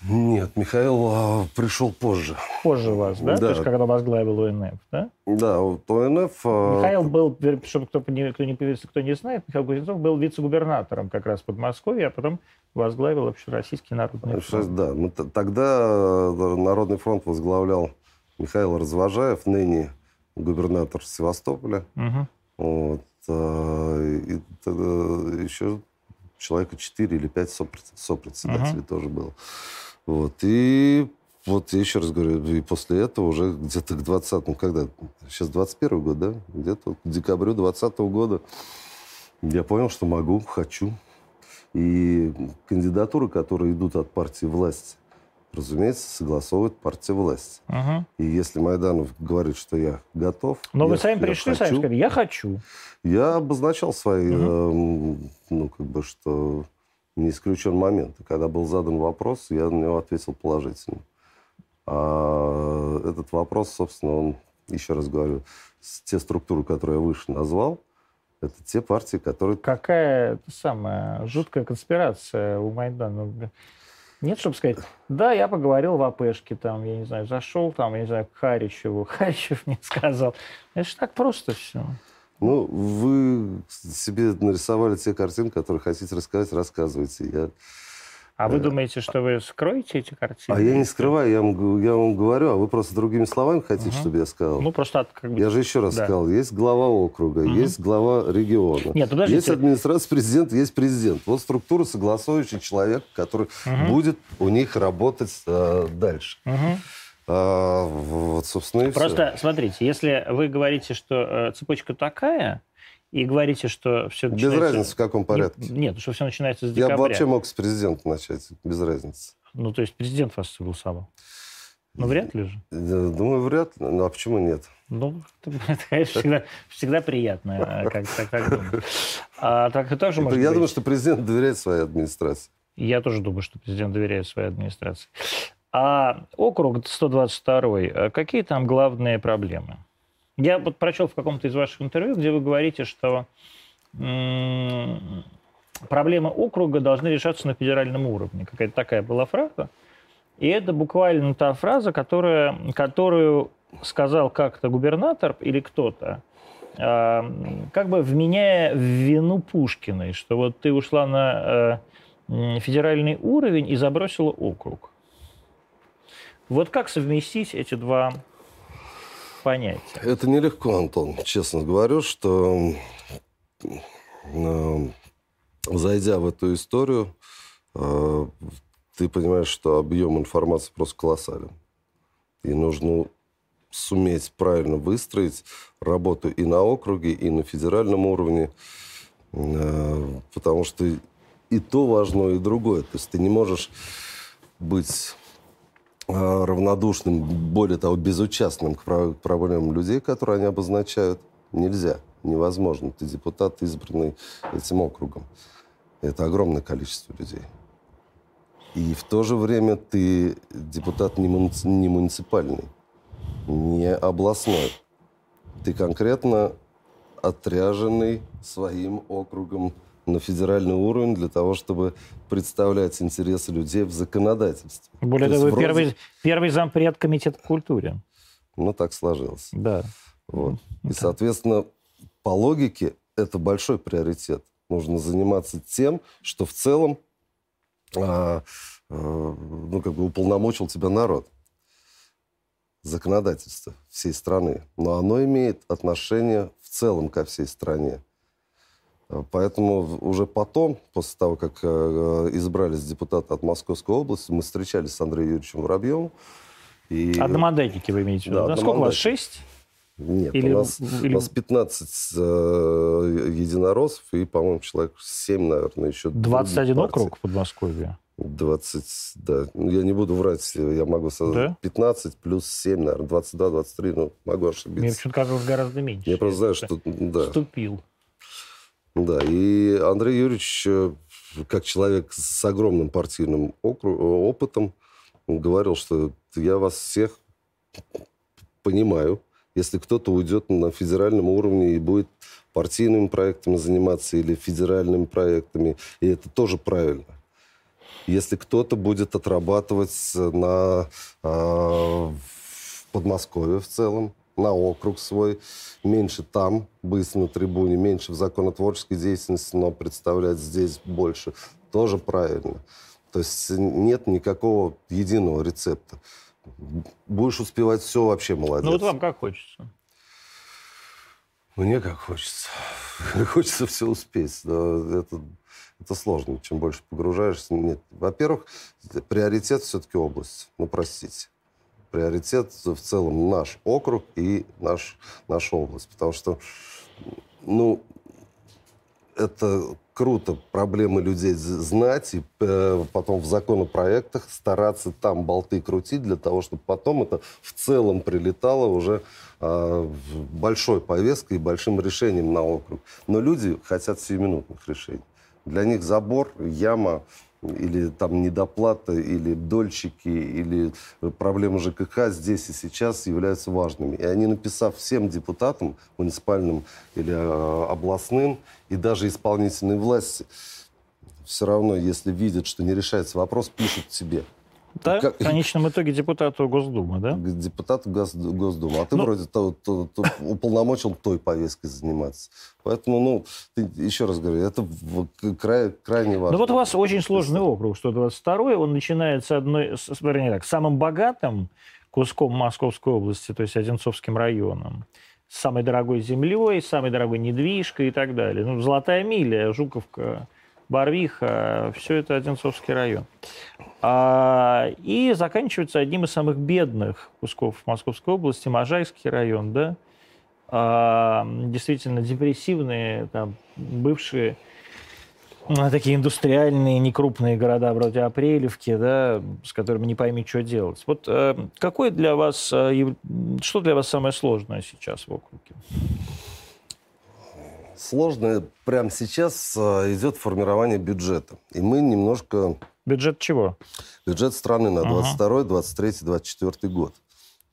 Speaker 2: Нет, Михаил а, пришел позже.
Speaker 1: Позже вас, да? да? То есть, когда возглавил ОНФ, да?
Speaker 2: Да, вот ОНФ...
Speaker 1: А... Михаил был, чтобы кто, не, кто, не, кто не знает, Михаил Кузнецов был вице-губернатором как раз Подмосковья, а потом возглавил Общероссийский народный фронт.
Speaker 2: Да, мы, тогда э, Народный фронт возглавлял Михаил Развожаев, ныне губернатор Севастополя. Угу. Вот, а, и тогда еще человека 4 или 5 сопредседателей угу. тоже было. Вот. И вот я еще раз говорю, и после этого уже где-то к 20 ну когда, сейчас 21 год, да? Где-то к декабрю 20 года я понял, что могу, хочу. И кандидатуры, которые идут от партии власти, разумеется, согласовывает партия власти. Угу. И если Майданов говорит, что я готов...
Speaker 1: Но
Speaker 2: я,
Speaker 1: вы сами пришли, хочу, сами сказали, я хочу.
Speaker 2: Я обозначал свои, угу. э, ну, как бы, что не исключен момент. Когда был задан вопрос, я на него ответил положительно. А этот вопрос, собственно, он, еще раз говорю, те структуры, которые я выше назвал, это те партии, которые...
Speaker 1: Какая самая жуткая конспирация у Майдана. Нет, чтобы сказать, да, я поговорил в АПшке, там, я не знаю, зашел, там, я не знаю, к Харичеву. <laughs> Харичев мне сказал. Это же так просто все.
Speaker 2: Ну, вы себе нарисовали те картины, которые хотите рассказать, рассказывайте. Я
Speaker 1: А вы думаете, что вы скроете эти картины?
Speaker 2: А я не скрываю, я вам, я вам говорю, а вы просто другими словами хотите, угу. чтобы я сказал?
Speaker 1: Ну, просто как бы...
Speaker 2: Я же еще раз да. сказал, есть глава округа, угу. есть глава региона. Нет, подождите. Есть администрация президента, есть президент. Вот структура согласующий человек, который угу. будет у них работать э, дальше. Угу. А, вот, собственно, и
Speaker 1: Просто все. смотрите, если вы говорите, что э, цепочка такая, и говорите, что все
Speaker 2: Без разницы, в каком порядке.
Speaker 1: Не, нет, что все начинается с декабря.
Speaker 2: Я бы вообще мог с президента начать, без разницы.
Speaker 1: Ну, то есть президент вас согласовал? Ну, вряд ли же.
Speaker 2: Думаю, вряд ли. Ну, а почему нет?
Speaker 1: Ну, <laughs> это, конечно, всегда, всегда приятно, э, как так, так думать. А так и тоже может
Speaker 2: Я
Speaker 1: быть.
Speaker 2: думаю, что президент доверяет своей администрации.
Speaker 1: Я тоже думаю, что президент доверяет своей администрации. А округ 122, э, какие там главные проблемы? Я вот прочел в каком-то из ваших интервью, где вы говорите, что проблемы округа должны решаться на федеральном уровне. Какая-то такая была фраза. И это буквально та фраза, которая, которую сказал как-то губернатор или кто-то, э, как бы вменяя в вину Пушкиной, что вот ты ушла на э, федеральный уровень и забросила округ. Вот как совместить эти два понятия?
Speaker 2: Это нелегко, Антон. Честно говорю, что э, зайдя в эту историю, э, ты понимаешь, что объем информации просто колоссален. И нужно суметь правильно выстроить работу и на округе, и на федеральном уровне, э, потому что и то важно, и другое. То есть ты не можешь быть равнодушным, более того, безучастным к проблемам людей, которые они обозначают, нельзя, невозможно. Ты депутат, избранный этим округом. Это огромное количество людей. И в то же время ты депутат не, муници- не муниципальный, не областной. Ты конкретно отряженный своим округом на федеральный уровень для того, чтобы представлять интересы людей в законодательстве.
Speaker 1: Более того, вроде... первый, первый зампред комитета по культуре.
Speaker 2: Ну, так сложилось.
Speaker 1: Да.
Speaker 2: Вот. И, соответственно, по логике это большой приоритет. Нужно заниматься тем, что в целом а, а, ну, как бы уполномочил тебя народ. Законодательство всей страны. Но оно имеет отношение в целом ко всей стране. Поэтому уже потом, после того, как э, избрались депутаты от Московской области, мы встречались с Андреем Юрьевичем Воробьевым.
Speaker 1: И... Одномандатники вы имеете в виду? Да, Насколько у вас? Шесть?
Speaker 2: Нет, или, у, нас, или... у нас 15 э, единороссов и, по-моему, человек 7, наверное, еще
Speaker 1: 21 округ в Подмосковье?
Speaker 2: 20, да. Ну, я не буду врать, я могу сказать. Да? 15 плюс 7, наверное, 22, 23, ну, могу ошибиться. Мне
Speaker 1: почему-то кажется, гораздо меньше.
Speaker 2: Я просто знаю, что... Да.
Speaker 1: Вступил.
Speaker 2: Да, и Андрей Юрьевич, э, как человек с огромным партийным опытом, говорил, что я вас всех понимаю. Если кто-то уйдет на федеральном уровне и будет партийными проектами заниматься или федеральными проектами, и это тоже правильно. Если кто-то будет отрабатывать на, э, в Подмосковье в целом, на округ свой, меньше там быть на трибуне, меньше в законотворческой деятельности, но представлять здесь больше. Тоже правильно. То есть нет никакого единого рецепта. Будешь успевать все, вообще молодец.
Speaker 1: Ну вот вам как хочется?
Speaker 2: Мне как хочется. <laughs> хочется все успеть. Но это, это сложно. Чем больше погружаешься. Нет. Во-первых, приоритет все-таки область. Ну, простите приоритет в целом наш округ и наш, наша область. Потому что, ну, это круто проблемы людей знать и э, потом в законопроектах стараться там болты крутить для того, чтобы потом это в целом прилетало уже э, большой повесткой и большим решением на округ. Но люди хотят сиюминутных решений. Для них забор, яма, или там недоплата, или дольщики, или проблемы ЖКХ здесь и сейчас являются важными. И они, написав всем депутатам, муниципальным или э, областным, и даже исполнительной власти, все равно, если видят, что не решается вопрос, пишут тебе.
Speaker 1: Да? Как... В конечном итоге депутату Госдумы, да?
Speaker 2: Депутату Гос... Госдумы. А ты ну... вроде то, то, то, уполномочил той повесткой заниматься. Поэтому, ну, ты, еще раз говорю, это край, крайне важно.
Speaker 1: Ну вот у вас очень сложный округ, 122-й. Он начинается с одной, с, вернее так, самым богатым куском Московской области, то есть Одинцовским районом с самой дорогой землей, самой дорогой недвижкой и так далее. Ну, Золотая миля, Жуковка, Барвиха, все это Одинцовский район. А, и заканчивается одним из самых бедных кусков Московской области, Можайский район, да, а, действительно депрессивные, там, бывшие а, такие индустриальные, некрупные города вроде Апрелевки, да, с которыми не пойми, что делать. Вот э, какой для вас, э, что для вас самое сложное сейчас в округе?
Speaker 2: Сложное прямо сейчас э, идет формирование бюджета. И мы немножко...
Speaker 1: Бюджет чего?
Speaker 2: Бюджет страны на 22, 23, 24 год.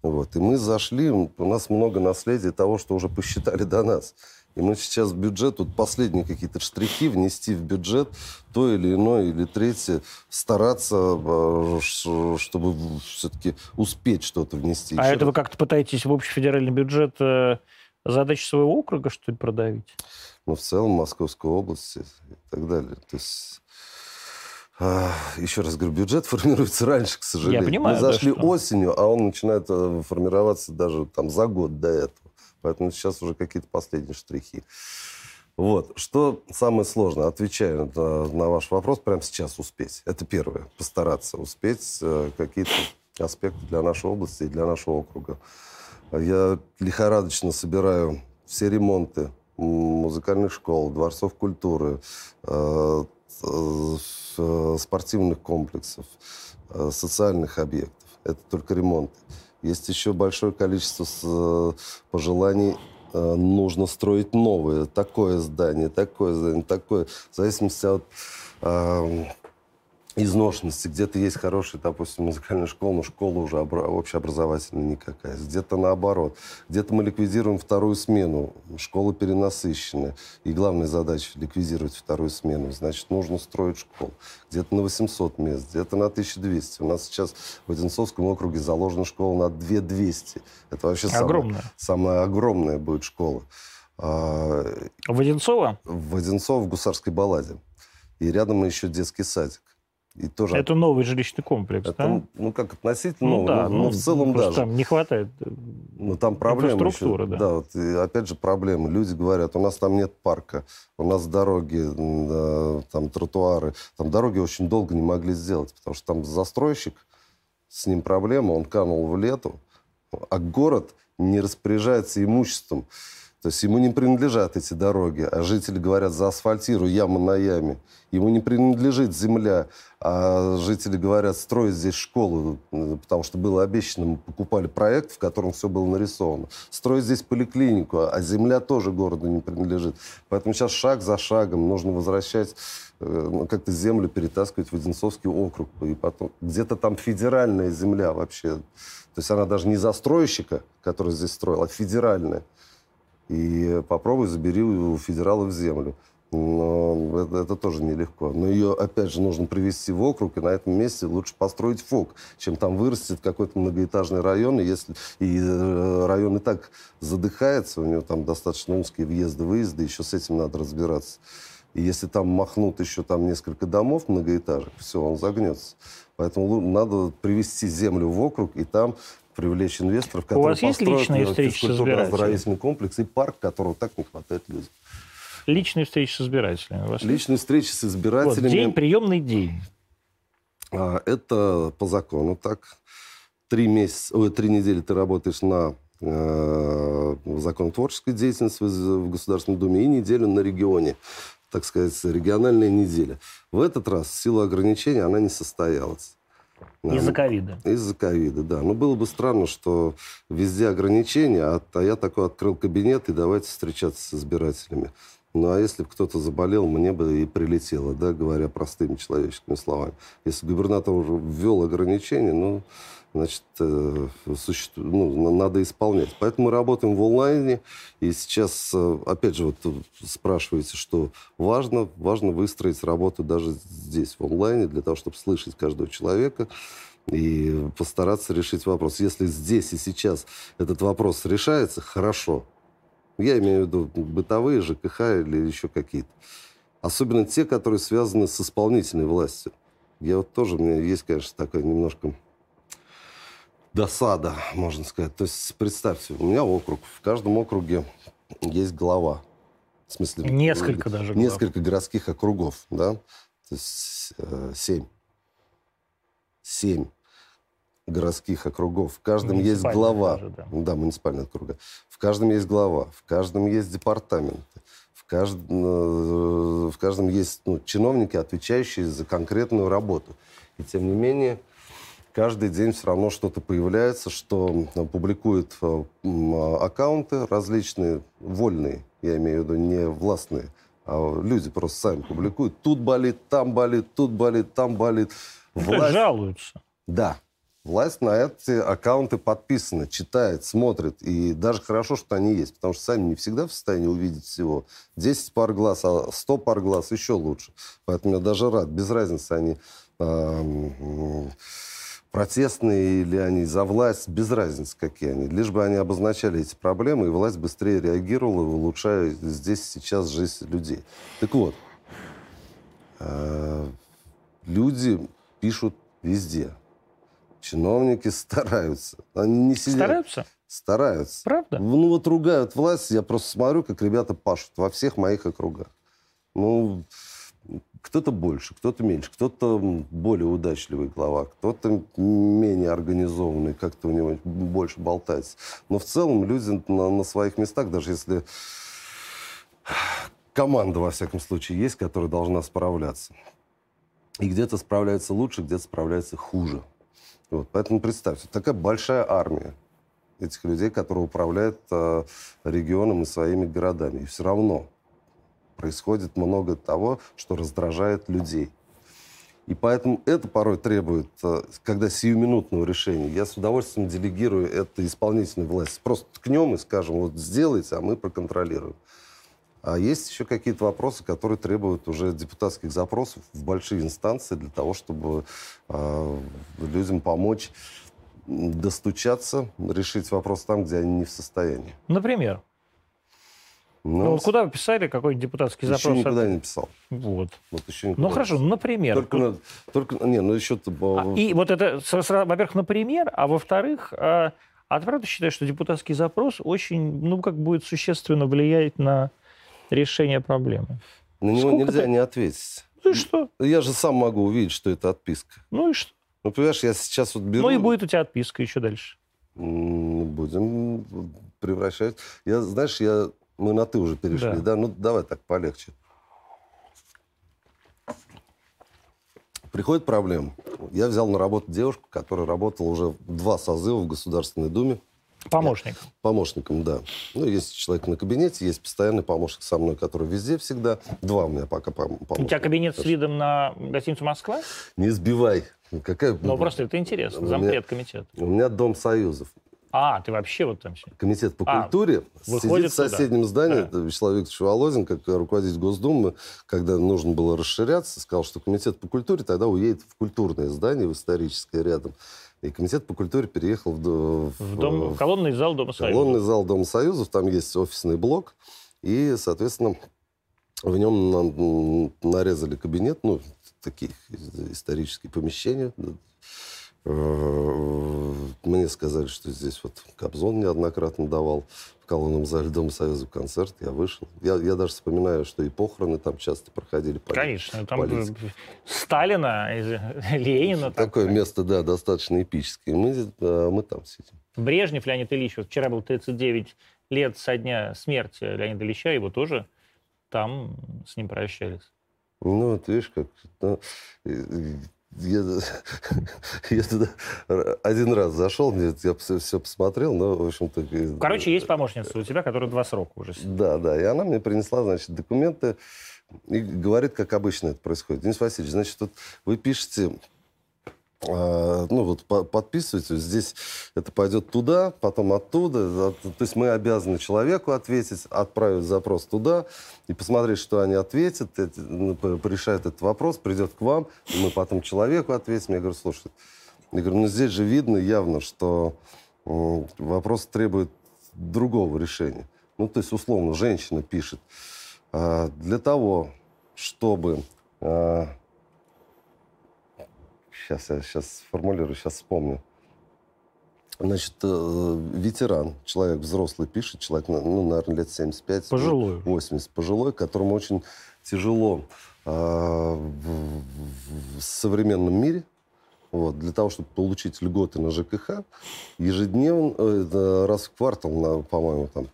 Speaker 2: Вот. И мы зашли, у нас много наследия того, что уже посчитали до нас. И мы сейчас в бюджет, тут последние какие-то штрихи внести в бюджет, то или иное, или третье, стараться, э, чтобы все-таки успеть что-то внести.
Speaker 1: А Еще это вы как-то пытаетесь в общий федеральный бюджет задачи своего округа, что ли, продавить?
Speaker 2: Ну, в целом Московской области и так далее. То есть а, еще раз говорю, бюджет <laughs> формируется раньше, к сожалению.
Speaker 1: Я понимаю,
Speaker 2: Мы зашли
Speaker 1: да, что...
Speaker 2: осенью, а он начинает э, формироваться даже там за год до этого. Поэтому сейчас уже какие-то последние штрихи. Вот. Что самое сложное? Отвечаю на, на ваш вопрос прямо сейчас успеть. Это первое. Постараться успеть э, какие-то аспекты для нашей области и для нашего округа. Я лихорадочно собираю все ремонты музыкальных школ, дворцов культуры, э, э, спортивных комплексов, э, социальных объектов. Это только ремонты. Есть еще большое количество пожеланий нужно строить новое, такое здание, такое здание, такое, в зависимости от изношенности. Где-то есть хорошая, допустим, музыкальная школа, но школа уже обра- общеобразовательная никакая. Где-то наоборот. Где-то мы ликвидируем вторую смену. Школа перенасыщенная. И главная задача – ликвидировать вторую смену. Значит, нужно строить школу. Где-то на 800 мест, где-то на 1200. У нас сейчас в Одинцовском округе заложена школа на 2200. Это вообще огромная. Самая, самая огромная будет школа.
Speaker 1: А, в Одинцово?
Speaker 2: В Одинцово, в Гусарской балладе. И рядом еще детский садик.
Speaker 1: И тоже... Это новый жилищный комплекс, это, да?
Speaker 2: Ну, как относительно ну, новый, да, но, ну, но в целом даже.
Speaker 1: Там не хватает
Speaker 2: Ну, там проблемы еще. Да, да вот, и опять же проблемы. Люди говорят, у нас там нет парка, у нас дороги, да, там тротуары. Там дороги очень долго не могли сделать, потому что там застройщик, с ним проблема, он канул в лету, а город не распоряжается имуществом. То есть ему не принадлежат эти дороги, а жители говорят, заасфальтируй яма на яме. Ему не принадлежит земля, а жители говорят, строить здесь школу, потому что было обещано, мы покупали проект, в котором все было нарисовано. Строить здесь поликлинику, а земля тоже городу не принадлежит. Поэтому сейчас шаг за шагом нужно возвращать, э, ну, как-то землю перетаскивать в Одинцовский округ. И потом где-то там федеральная земля вообще. То есть она даже не застройщика, который здесь строил, а федеральная. И попробуй забери у федералов землю. Но это, это тоже нелегко. Но ее, опять же, нужно привести в округ, и на этом месте лучше построить ФОК, чем там вырастет какой-то многоэтажный район. И, если, и э, район и так задыхается, у него там достаточно узкие въезды-выезды, еще с этим надо разбираться. И если там махнут еще там несколько домов многоэтажек, все, он загнется. Поэтому надо привести землю в округ и там привлечь инвесторов, которые У вас
Speaker 1: есть личные встречи с избирателями?
Speaker 2: комплекс и парк, которого так не хватает людям.
Speaker 1: Личные встречи с избирателями. У
Speaker 2: вас Личные есть? встречи с избирателями. Вот,
Speaker 1: день, приемный день.
Speaker 2: А, это по закону так. Три, месяца, ой, три недели ты работаешь на э, законотворческой деятельности в, в Государственной Думе и неделю на регионе. Так сказать, региональная неделя. В этот раз в силу ограничений она не состоялась.
Speaker 1: Из-за ковида.
Speaker 2: Из-за ковида, да. Но было бы странно, что везде ограничения, а, а я такой открыл кабинет, и давайте встречаться с избирателями. Ну, а если бы кто-то заболел, мне бы и прилетело, да, говоря простыми человеческими словами. Если губернатор уже ввел ограничения, ну, значит, э, суще... ну, надо исполнять. Поэтому мы работаем в онлайне. И сейчас, э, опять же, вот спрашиваете, что важно. Важно выстроить работу даже здесь, в онлайне, для того, чтобы слышать каждого человека, и постараться решить вопрос. Если здесь и сейчас этот вопрос решается, хорошо. Я имею в виду бытовые, ЖКХ или еще какие-то. Особенно те, которые связаны с исполнительной властью. Я вот тоже, у меня есть, конечно, такая немножко досада, можно сказать. То есть, представьте, у меня округ. В каждом округе есть глава. В смысле...
Speaker 1: Несколько даже.
Speaker 2: Несколько глав. городских округов, да. То есть, э, семь. Семь городских округов. В каждом есть глава. Даже, да. да, муниципальные округа. В каждом есть глава, в каждом есть департамент, в каждом, э, в каждом есть ну, чиновники, отвечающие за конкретную работу. И тем не менее, каждый день все равно что-то появляется, что публикуют э, аккаунты различные, вольные, я имею в виду не властные, а люди просто сами публикуют. Тут болит, там болит, тут болит, там болит.
Speaker 1: Власть... <laughs> Жалуются.
Speaker 2: Да, Власть на эти аккаунты подписана, читает, смотрит. И даже хорошо, что они есть, потому что сами не всегда в состоянии увидеть всего. 10 пар глаз, а 100 пар глаз еще лучше. Поэтому я даже рад. Без разницы, они э, протестные или они за власть, без разницы, какие они. Лишь бы они обозначали эти проблемы, и власть быстрее реагировала, улучшая здесь сейчас жизнь людей. Так вот, э, люди пишут везде Чиновники <laughs> стараются. Они не сидят.
Speaker 1: Стараются?
Speaker 2: Стараются.
Speaker 1: Правда?
Speaker 2: Ну вот ругают власть, я просто смотрю, как ребята пашут во всех моих округах. Ну, кто-то больше, кто-то меньше, кто-то более удачливый глава, кто-то менее организованный, как-то у него больше болтается. Но в целом люди на, на своих местах, даже если команда, во всяком случае, есть, которая должна справляться. И где-то справляется лучше, где-то справляется хуже. Вот, поэтому представьте, такая большая армия этих людей, которые управляют э, регионом и своими городами. И все равно происходит много того, что раздражает людей. И поэтому это порой требует, э, когда сиюминутного решения, я с удовольствием делегирую это исполнительной власти. Просто ткнем и скажем, вот сделайте, а мы проконтролируем. А есть еще какие-то вопросы, которые требуют уже депутатских запросов в большие инстанции для того, чтобы э, людям помочь достучаться, решить вопрос там, где они не в состоянии.
Speaker 1: Например? Ну, ну куда вы писали какой-нибудь депутатский
Speaker 2: еще
Speaker 1: запрос?
Speaker 2: Еще никуда не писал.
Speaker 1: Вот.
Speaker 2: вот еще
Speaker 1: ну хорошо,
Speaker 2: не
Speaker 1: например.
Speaker 2: Только, надо, только не, ну еще...
Speaker 1: А, и вот это, во-первых, например, а во-вторых, а, а ты правда считаешь, что депутатский запрос очень, ну как будет существенно влиять на решение проблемы.
Speaker 2: На него Сколько нельзя ты... не ответить.
Speaker 1: Ну и что?
Speaker 2: Я же сам могу увидеть, что это отписка.
Speaker 1: Ну и что?
Speaker 2: Ну, понимаешь, я сейчас вот беру...
Speaker 1: Ну и будет у тебя отписка еще дальше.
Speaker 2: Будем превращать. Я, знаешь, я... мы на «ты» уже перешли, да? да? Ну, давай так, полегче. Приходит проблема. Я взял на работу девушку, которая работала уже два созыва в Государственной Думе.
Speaker 1: Помощник.
Speaker 2: Помощником, да. Ну, есть человек на кабинете, есть постоянный помощник со мной, который везде всегда. Два у меня пока помощника.
Speaker 1: У тебя кабинет с видом на гостиницу «Москва»?
Speaker 2: Не сбивай. Какая...
Speaker 1: Ну, просто это интересно. Зампред комитет.
Speaker 2: У меня Дом Союзов.
Speaker 1: А, ты вообще вот там...
Speaker 2: Комитет по а, культуре сидит в соседнем туда. здании. Да. Вячеслав Викторович Володин, как руководитель Госдумы, когда нужно было расширяться, сказал, что комитет по культуре тогда уедет в культурное здание, в историческое рядом. И комитет по культуре переехал в,
Speaker 1: в, в, дом, в колонный зал Дома Союзов.
Speaker 2: Колонный зал Дома Союзов, там есть офисный блок. И, соответственно, в нем нарезали кабинет, ну, такие исторические помещения, мне сказали, что здесь вот Кобзон неоднократно давал в колонном зале Дома Союза концерт. Я вышел. Я, я даже вспоминаю, что и похороны там часто проходили.
Speaker 1: Конечно. Там Сталина, Ленина.
Speaker 2: Такое там. место, да, достаточно эпическое. Мы, мы там сидим.
Speaker 1: Брежнев Леонид Ильич. Вот вчера был 39 лет со дня смерти Леонида Ильича. Его тоже там с ним прощались.
Speaker 2: Ну, вот видишь, как... Ну, я, я туда один раз зашел, я все, все посмотрел, но, в общем-то...
Speaker 1: Короче, есть помощница у тебя, которая два срока уже.
Speaker 2: Да, да, и она мне принесла, значит, документы и говорит, как обычно это происходит. Денис Васильевич, значит, вот вы пишете ну вот подписывайте, здесь это пойдет туда, потом оттуда. То есть мы обязаны человеку ответить, отправить запрос туда и посмотреть, что они ответят, ну, решают этот вопрос, придет к вам, и мы потом человеку ответим. Я говорю, слушай, Я говорю, ну здесь же видно явно, что вопрос требует другого решения. Ну, то есть, условно, женщина пишет, а, для того, чтобы... а, сейчас я сейчас сформулирую, сейчас вспомню. Значит, э, ветеран, человек взрослый пишет, человек, ну, наверное, лет 75.
Speaker 1: Пожилой.
Speaker 2: 80, пожилой, которому очень тяжело а, в, в- современном мире. Вот, для того, чтобы получить льготы на ЖКХ, ежедневно, э, раз в квартал, по-моему, там,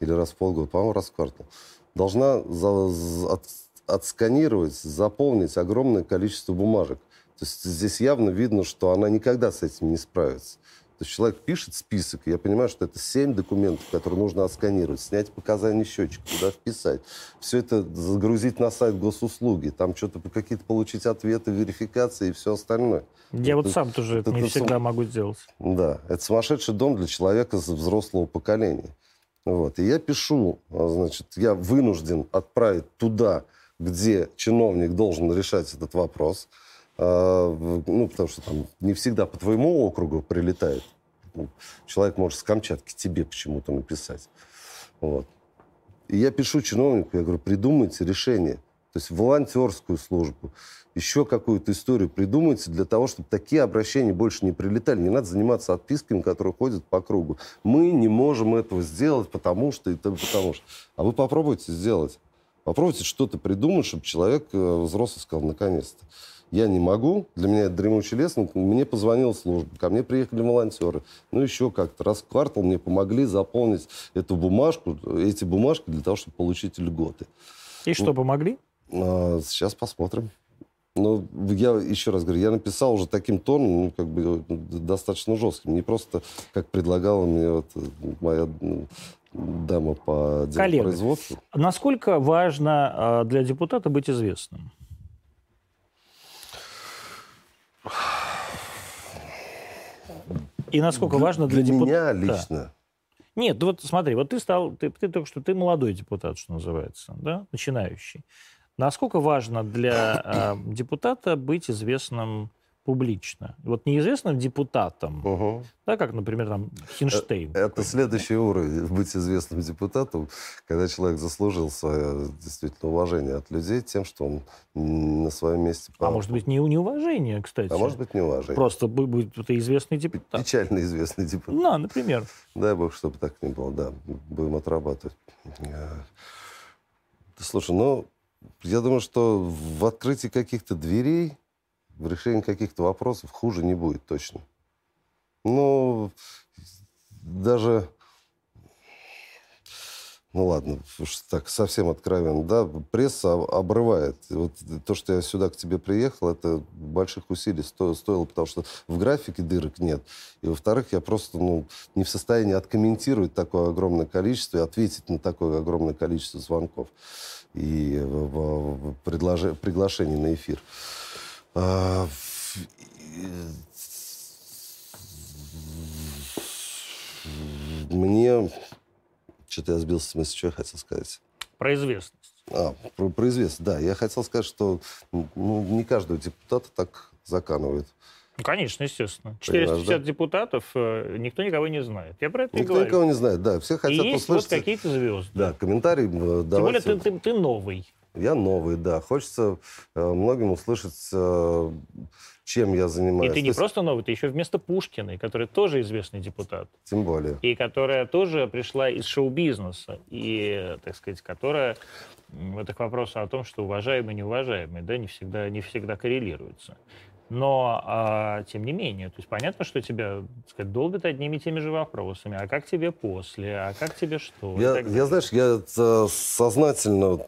Speaker 2: или раз в полгода, по-моему, раз в квартал, должна за- от- отсканировать, заполнить огромное количество бумажек. То есть здесь явно видно, что она никогда с этим не справится. То есть человек пишет список, и я понимаю, что это семь документов, которые нужно отсканировать, снять показания счетчика, туда вписать. Все это загрузить на сайт госуслуги, там что-то какие-то получить ответы, верификации и все остальное.
Speaker 1: Я вот
Speaker 2: Это-
Speaker 1: сам тоже это
Speaker 2: это
Speaker 1: не
Speaker 2: сам-
Speaker 1: всегда могу сделать.
Speaker 2: Да, это сумасшедший дом для человека взрослого поколения. Вот. И я пишу, а, значит, я вынужден отправить туда, где чиновник должен решать этот вопрос. А, Ну, потому что там не всегда по твоему округу прилетает. Ну, Человек может с Камчатки тебе почему-то написать. Вот. И я пишу чиновнику, я говорю, придумайте решение. То есть волонтерскую службу, еще какую-то историю придумайте для того, чтобы такие обращения больше не прилетали. Не надо заниматься отписками, которые ходят по кругу. Мы не можем этого сделать, потому что и то, потому что. А вы попробуйте сделать. Попробуйте что-то придумать, чтобы человек э, взрослый сказал, наконец-то. Я не могу, для меня это дремучий лес, но мне позвонила служба, ко мне приехали волонтеры. Ну, еще как-то раз в квартал мне помогли заполнить эту бумажку, эти бумажки для того, чтобы получить льготы.
Speaker 1: И что, помогли?
Speaker 2: А, Сейчас посмотрим. Ну, я еще раз говорю, я написал уже таким тоном, ну, как бы э, достаточно жестким. Не просто, как предлагала мне вот э, моя дама по
Speaker 1: Коллега.
Speaker 2: производству.
Speaker 1: Насколько важно э, для депутата быть известным? И насколько важно для,
Speaker 2: Для
Speaker 1: депутата...
Speaker 2: меня лично.
Speaker 1: Нет, ну вот смотри, вот ты стал, ты, ты только что, ты молодой депутат, что называется, да, начинающий. Насколько важно для э, депутата быть известным публично? Вот неизвестным депутатом,
Speaker 2: Угу.
Speaker 1: да, как, например, там Хинштейн.
Speaker 2: Это следующий уровень быть известным депутатом, когда человек заслужил свое действительно уважение от людей тем, что он на своем месте...
Speaker 1: А может быть, не неуважение, кстати.
Speaker 2: А может быть, неуважение.
Speaker 1: Просто бу- будет ты известный депутат.
Speaker 2: Печально известный депутат.
Speaker 1: Да, например.
Speaker 2: Дай бог, чтобы так не было, да. Будем отрабатывать. Э, Слушай, ну, я думаю, что в открытии каких-то дверей, в решении каких-то вопросов хуже не будет точно. Ну, даже... Ну ладно, уж так совсем откровенно, да, пресса об- обрывает. Вот то, что я сюда к тебе приехал, это больших усилий сто- стоило, потому что в графике дырок нет. И во-вторых, я просто ну, не в состоянии откомментировать такое огромное количество и ответить на такое огромное количество звонков и в предложи- приглашений на эфир. А, и- Мне... Что-то я сбился с мысли, что я хотел сказать.
Speaker 1: Про известность.
Speaker 2: А, про, про известность, да. Я хотел сказать, что ну, не каждого депутата так заканывает.
Speaker 1: Ну, конечно, естественно.
Speaker 2: Понимаешь,
Speaker 1: 450
Speaker 2: да?
Speaker 1: депутатов, э, никто никого не знает. Я про это и
Speaker 2: Никто
Speaker 1: говорю.
Speaker 2: никого не знает, да. Все
Speaker 1: И
Speaker 2: хотят
Speaker 1: есть вот
Speaker 2: услышать...
Speaker 1: какие-то звезды.
Speaker 2: Да, комментарий э,
Speaker 1: Тем более
Speaker 2: давайте.
Speaker 1: ты, ты, ты новый.
Speaker 2: Я новый, да. Хочется э, многим услышать, э, чем я
Speaker 1: И
Speaker 2: занимаюсь.
Speaker 1: ты
Speaker 2: То
Speaker 1: не
Speaker 2: есть,
Speaker 1: просто новый, ты еще вместо Пушкиной, который тоже известный депутат.
Speaker 2: Тем более.
Speaker 1: и которая тоже пришла из шоу-бизнеса, и, так сказать, которая м, в этих вопросах о том, что уважаемый и неуважаемый, да, не всегда, не всегда коррелируются. Но, а, тем не менее, то есть понятно, что тебя, так сказать, долбят одними и теми же вопросами. А как тебе после? А как тебе что?
Speaker 2: Я, я, знаешь, я сознательно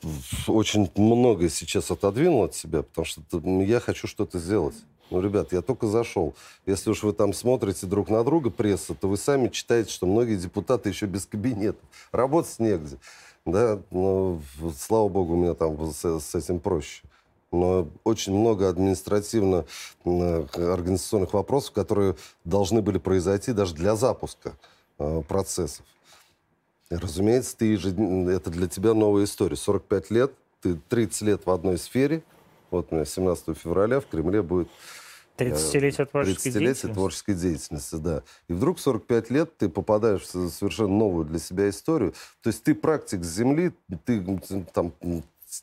Speaker 2: очень многое сейчас отодвинул от себя, потому что я хочу что-то сделать. Ну, ребят, я только зашел. Если уж вы там смотрите друг на друга, пресса, то вы сами читаете, что многие депутаты еще без кабинета. Работать негде. Да, но, в- слава богу, у меня там с, с этим проще. Но очень много административно э, вопросов, которые должны были произойти даже для запуска э, процессов. И, Разумеется, ты ежедн- это для тебя новая история. 45 лет, ты 30 лет в одной сфере. Вот у меня 17 февраля в Кремле будет
Speaker 1: 30-летие творческой
Speaker 2: 30
Speaker 1: деятельности.
Speaker 2: творческой деятельности, да. И вдруг в 45 лет ты попадаешь в совершенно новую для себя историю. То есть ты практик с земли, ты там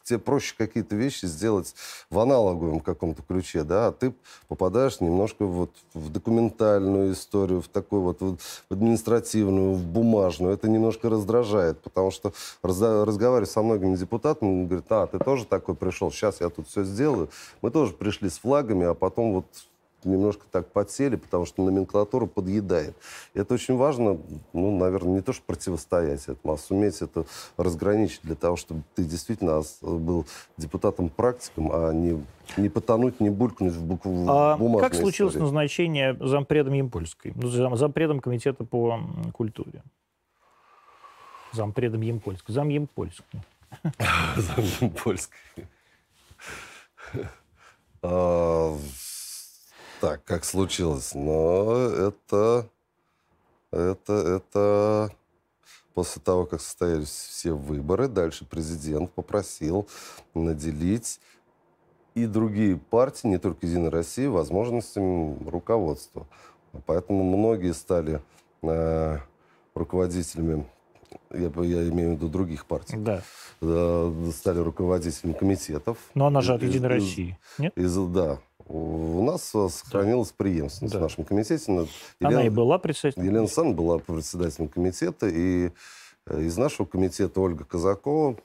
Speaker 2: тебе проще какие-то вещи сделать в аналоговом каком-то ключе, да, а ты попадаешь немножко вот в документальную историю, в такую вот, вот в административную, в бумажную. Это немножко раздражает, потому что раз, разговариваю со многими депутатами, говорят, а, ты тоже такой пришел, сейчас я тут все сделаю. Мы тоже пришли с флагами, а потом вот немножко так подсели, потому что номенклатура подъедает. И это очень важно, ну, наверное, не то, что противостоять этому, а суметь это разграничить для того, чтобы ты действительно был депутатом-практиком, а не, не потонуть, не булькнуть в букву
Speaker 1: а Как случилось истории. назначение зампредом Емпольской, ну, зам, зампредом комитета по культуре? Зампредом Емпольской. Зам Емпольской. <laughs>
Speaker 2: Зам Емпольской. <laughs> Так, как случилось. Но это, это, это после того, как состоялись все выборы, дальше президент попросил наделить и другие партии, не только «Единая Россия», возможностями руководства. Поэтому многие стали э, руководителями, я, я имею в виду других партий,
Speaker 1: да.
Speaker 2: э, стали руководителями комитетов.
Speaker 1: Но она же от «Единой из, России», нет?
Speaker 2: Из, да, у нас сохранилась да. преемственность да. в нашем комитете. Елена,
Speaker 1: Она и была председателем.
Speaker 2: Елена Александровна была председателем комитета, и э, из нашего комитета Ольга Казакова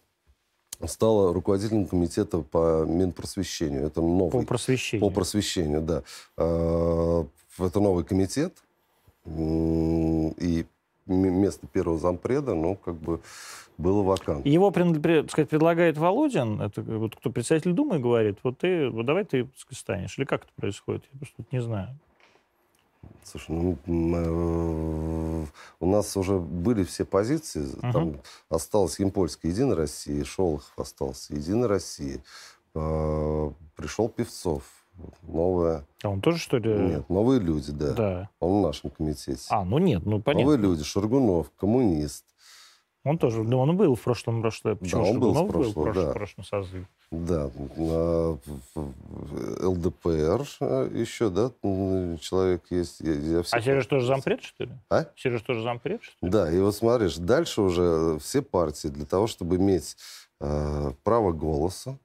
Speaker 2: стала руководителем комитета по Минпросвещению. Это новый...
Speaker 1: По просвещению.
Speaker 2: По просвещению, да. А, это новый комитет. И место первого зампреда, ну, как бы было вакантно.
Speaker 1: Его, так сказать, предлагает Володин, это вот кто председатель Думы говорит, вот ты, вот давай ты сказать, станешь. Или как это происходит? Я просто не знаю.
Speaker 2: Слушай, ну, э, у нас уже были все позиции. Uh-huh. Там осталась Емпольская Единая Россия, Шолохов остался Единая Россия. Э, пришел Певцов, новая.
Speaker 1: А он тоже, что ли?
Speaker 2: Нет, новые люди, да.
Speaker 1: Да.
Speaker 2: Он в нашем комитете.
Speaker 1: А, ну нет, ну понятно.
Speaker 2: Новые люди, Шаргунов, коммунист.
Speaker 1: Он тоже, ну, он был в прошлом, прошлом,
Speaker 2: почему да, он был, в прошлом,
Speaker 1: был в прошлом,
Speaker 2: да.
Speaker 1: прошлом созыве.
Speaker 2: Да, ЛДПР э, еще, да, человек есть. Я,
Speaker 1: я а Сереж тоже зампред, что ли?
Speaker 2: А?
Speaker 1: Сереж тоже зампред, что
Speaker 2: ли? Да, и вот смотришь, дальше уже все партии для того, чтобы иметь э, право голоса,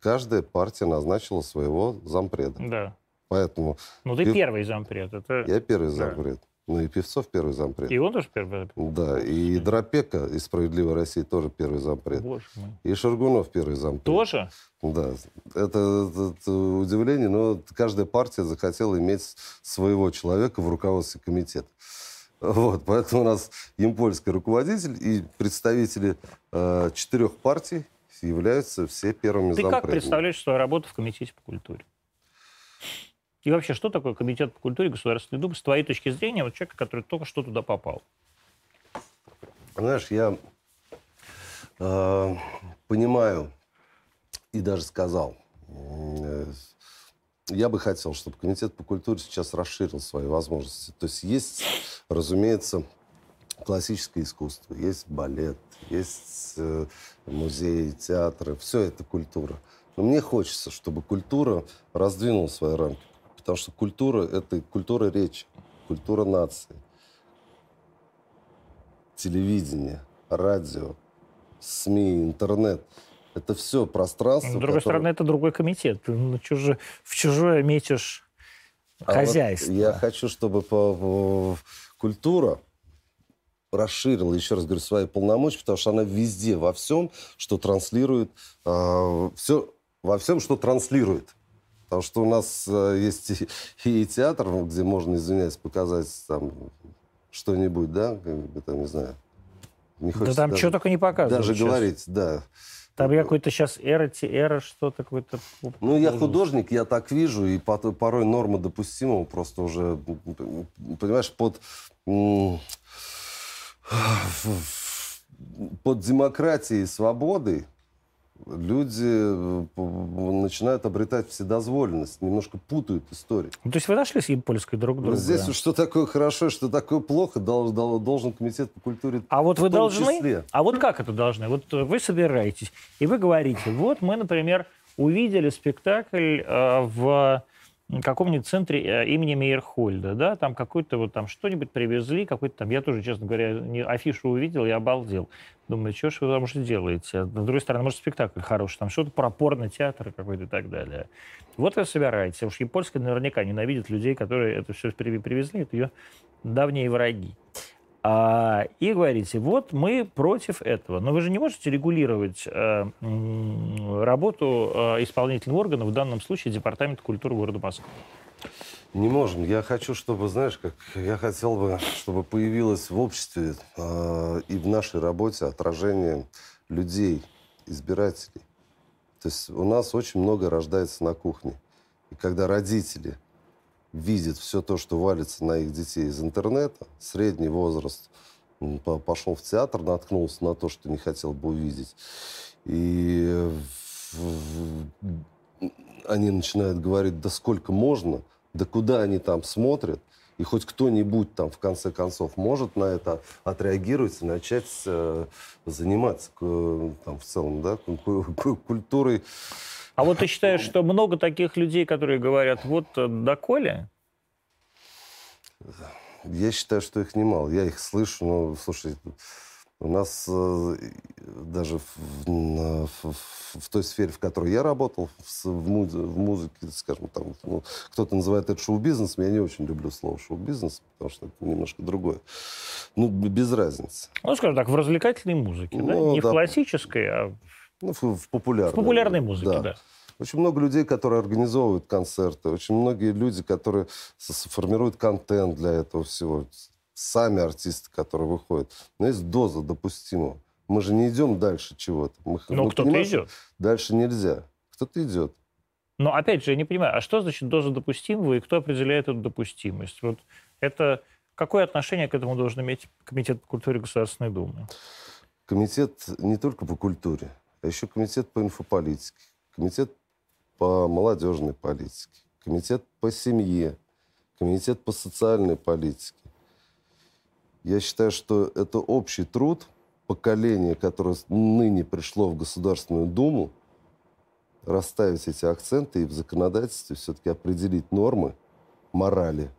Speaker 2: каждая партия назначила своего зампреда.
Speaker 1: Да.
Speaker 2: Поэтому...
Speaker 1: Ну, ты и... первый зампред. Это...
Speaker 2: Я первый да. зампред. Ну и Певцов первый зампред.
Speaker 1: И он тоже первый
Speaker 2: зампред? Да, и Дропека из «Справедливой России» тоже первый зампред.
Speaker 1: Боже мой.
Speaker 2: И Шаргунов первый зампред.
Speaker 1: Тоже?
Speaker 2: Да. Это, это, это удивление, но каждая партия захотела иметь своего человека в руководстве комитета. Вот, поэтому у нас импольский руководитель и представители э, четырех партий являются все первыми
Speaker 1: Ты
Speaker 2: зампредами.
Speaker 1: как представляешь свою работу в Комитете по культуре? И вообще, что такое Комитет по культуре Государственной Думы с твоей точки зрения, вот человека, который только что туда попал?
Speaker 2: Знаешь, я э, понимаю и даже сказал, э, я бы хотел, чтобы Комитет по культуре сейчас расширил свои возможности. То есть есть, разумеется, классическое искусство, есть балет, есть э, музеи, театры, все это культура. Но мне хочется, чтобы культура раздвинула свои рамки. Потому что культура – это культура речи, культура нации. Телевидение, радио, СМИ, интернет – это все пространство.
Speaker 1: С другой которое... стороны, это другой комитет. Ты на чужое, в чужое метишь а хозяйство.
Speaker 2: Вот я хочу, чтобы по, по, культура расширила, еще раз говорю, свои полномочия, потому что она везде, во всем, что транслирует, э, все, во всем, что транслирует. Потому что у нас э, есть и, и театр, где можно, извиняюсь, показать там что-нибудь, да, как бы там, не знаю.
Speaker 1: Не да там даже, что только не показывают
Speaker 2: Даже сейчас. говорить, да.
Speaker 1: Там я какой-то сейчас эра, эра что-то какой-то...
Speaker 2: Ну, я художник, я так вижу, и порой норма допустимого просто уже, понимаешь, под под демократией и свободой люди э, начинают обретать вседозволенность, немножко путают историю.
Speaker 1: Ну, то есть вы нашли с Импольской друг друга?
Speaker 2: Здесь что такое хорошо, что такое плохо, должен комитет по культуре
Speaker 1: А вот вы должны...
Speaker 2: Числе.
Speaker 1: А вот как это должны? Вот вы собираетесь, и вы говорите, вот мы, например, увидели спектакль э, в каком-нибудь центре э, имени Мейерхольда, да, там какой-то вот там что-нибудь привезли, какой-то там, я тоже, честно говоря, не, афишу увидел и обалдел. Думаю, что ж вы там уже делаете? А с другой стороны, может, спектакль хороший, там что-то про порно-театр какой-то и так далее. Вот вы собираете. Уж японская наверняка ненавидит людей, которые это все привезли, это ее давние враги. А, и говорите, вот мы против этого. Но вы же не можете регулировать э, работу э, исполнительного органа, в данном случае Департамента культуры города Москвы.
Speaker 2: Не можем. Я хочу, чтобы, знаешь, как я хотел бы, чтобы появилось в обществе э, и в нашей работе отражение людей, избирателей. То есть у нас очень много рождается на кухне. И когда родители видят все то, что валится на их детей из интернета, средний возраст, пошел в театр, наткнулся на то, что не хотел бы увидеть. И они начинают говорить, да сколько можно, да куда они там смотрят, и хоть кто-нибудь там в конце концов может на это отреагировать и начать э, заниматься там, в целом да, культурой.
Speaker 1: А вот ты считаешь, что много таких людей, которые говорят, вот э, доколе?
Speaker 2: Я считаю, что их немало. Я их слышу, но, слушай, у нас э, даже в, в, в, в той сфере, в которой я работал, в, в, муз, в музыке, скажем, там, ну, кто-то называет это шоу-бизнесом, я не очень люблю слово шоу-бизнес, потому что это немножко другое. Ну, без разницы.
Speaker 1: Ну, скажем так, в развлекательной музыке, ну, да? Не да. в классической, а
Speaker 2: ну, в, в популярной. В
Speaker 1: популярной музыке, да. да.
Speaker 2: Очень много людей, которые организовывают концерты, очень многие люди, которые формируют контент для этого всего сами артисты, которые выходят. Но есть доза допустимого. Мы же не идем дальше чего-то. Мы,
Speaker 1: Но кто-то идет.
Speaker 2: Дальше нельзя. Кто-то идет.
Speaker 1: Но опять же, я не понимаю, а что значит доза допустимого и кто определяет эту допустимость? Вот это какое отношение к этому должен иметь Комитет по культуре Государственной Думы?
Speaker 2: Комитет не только по культуре, а еще комитет по инфополитике, комитет по молодежной политике, комитет по семье, комитет по социальной политике, я считаю, что это общий труд поколения, которое ныне пришло в Государственную Думу, расставить эти акценты и в законодательстве все-таки определить нормы морали,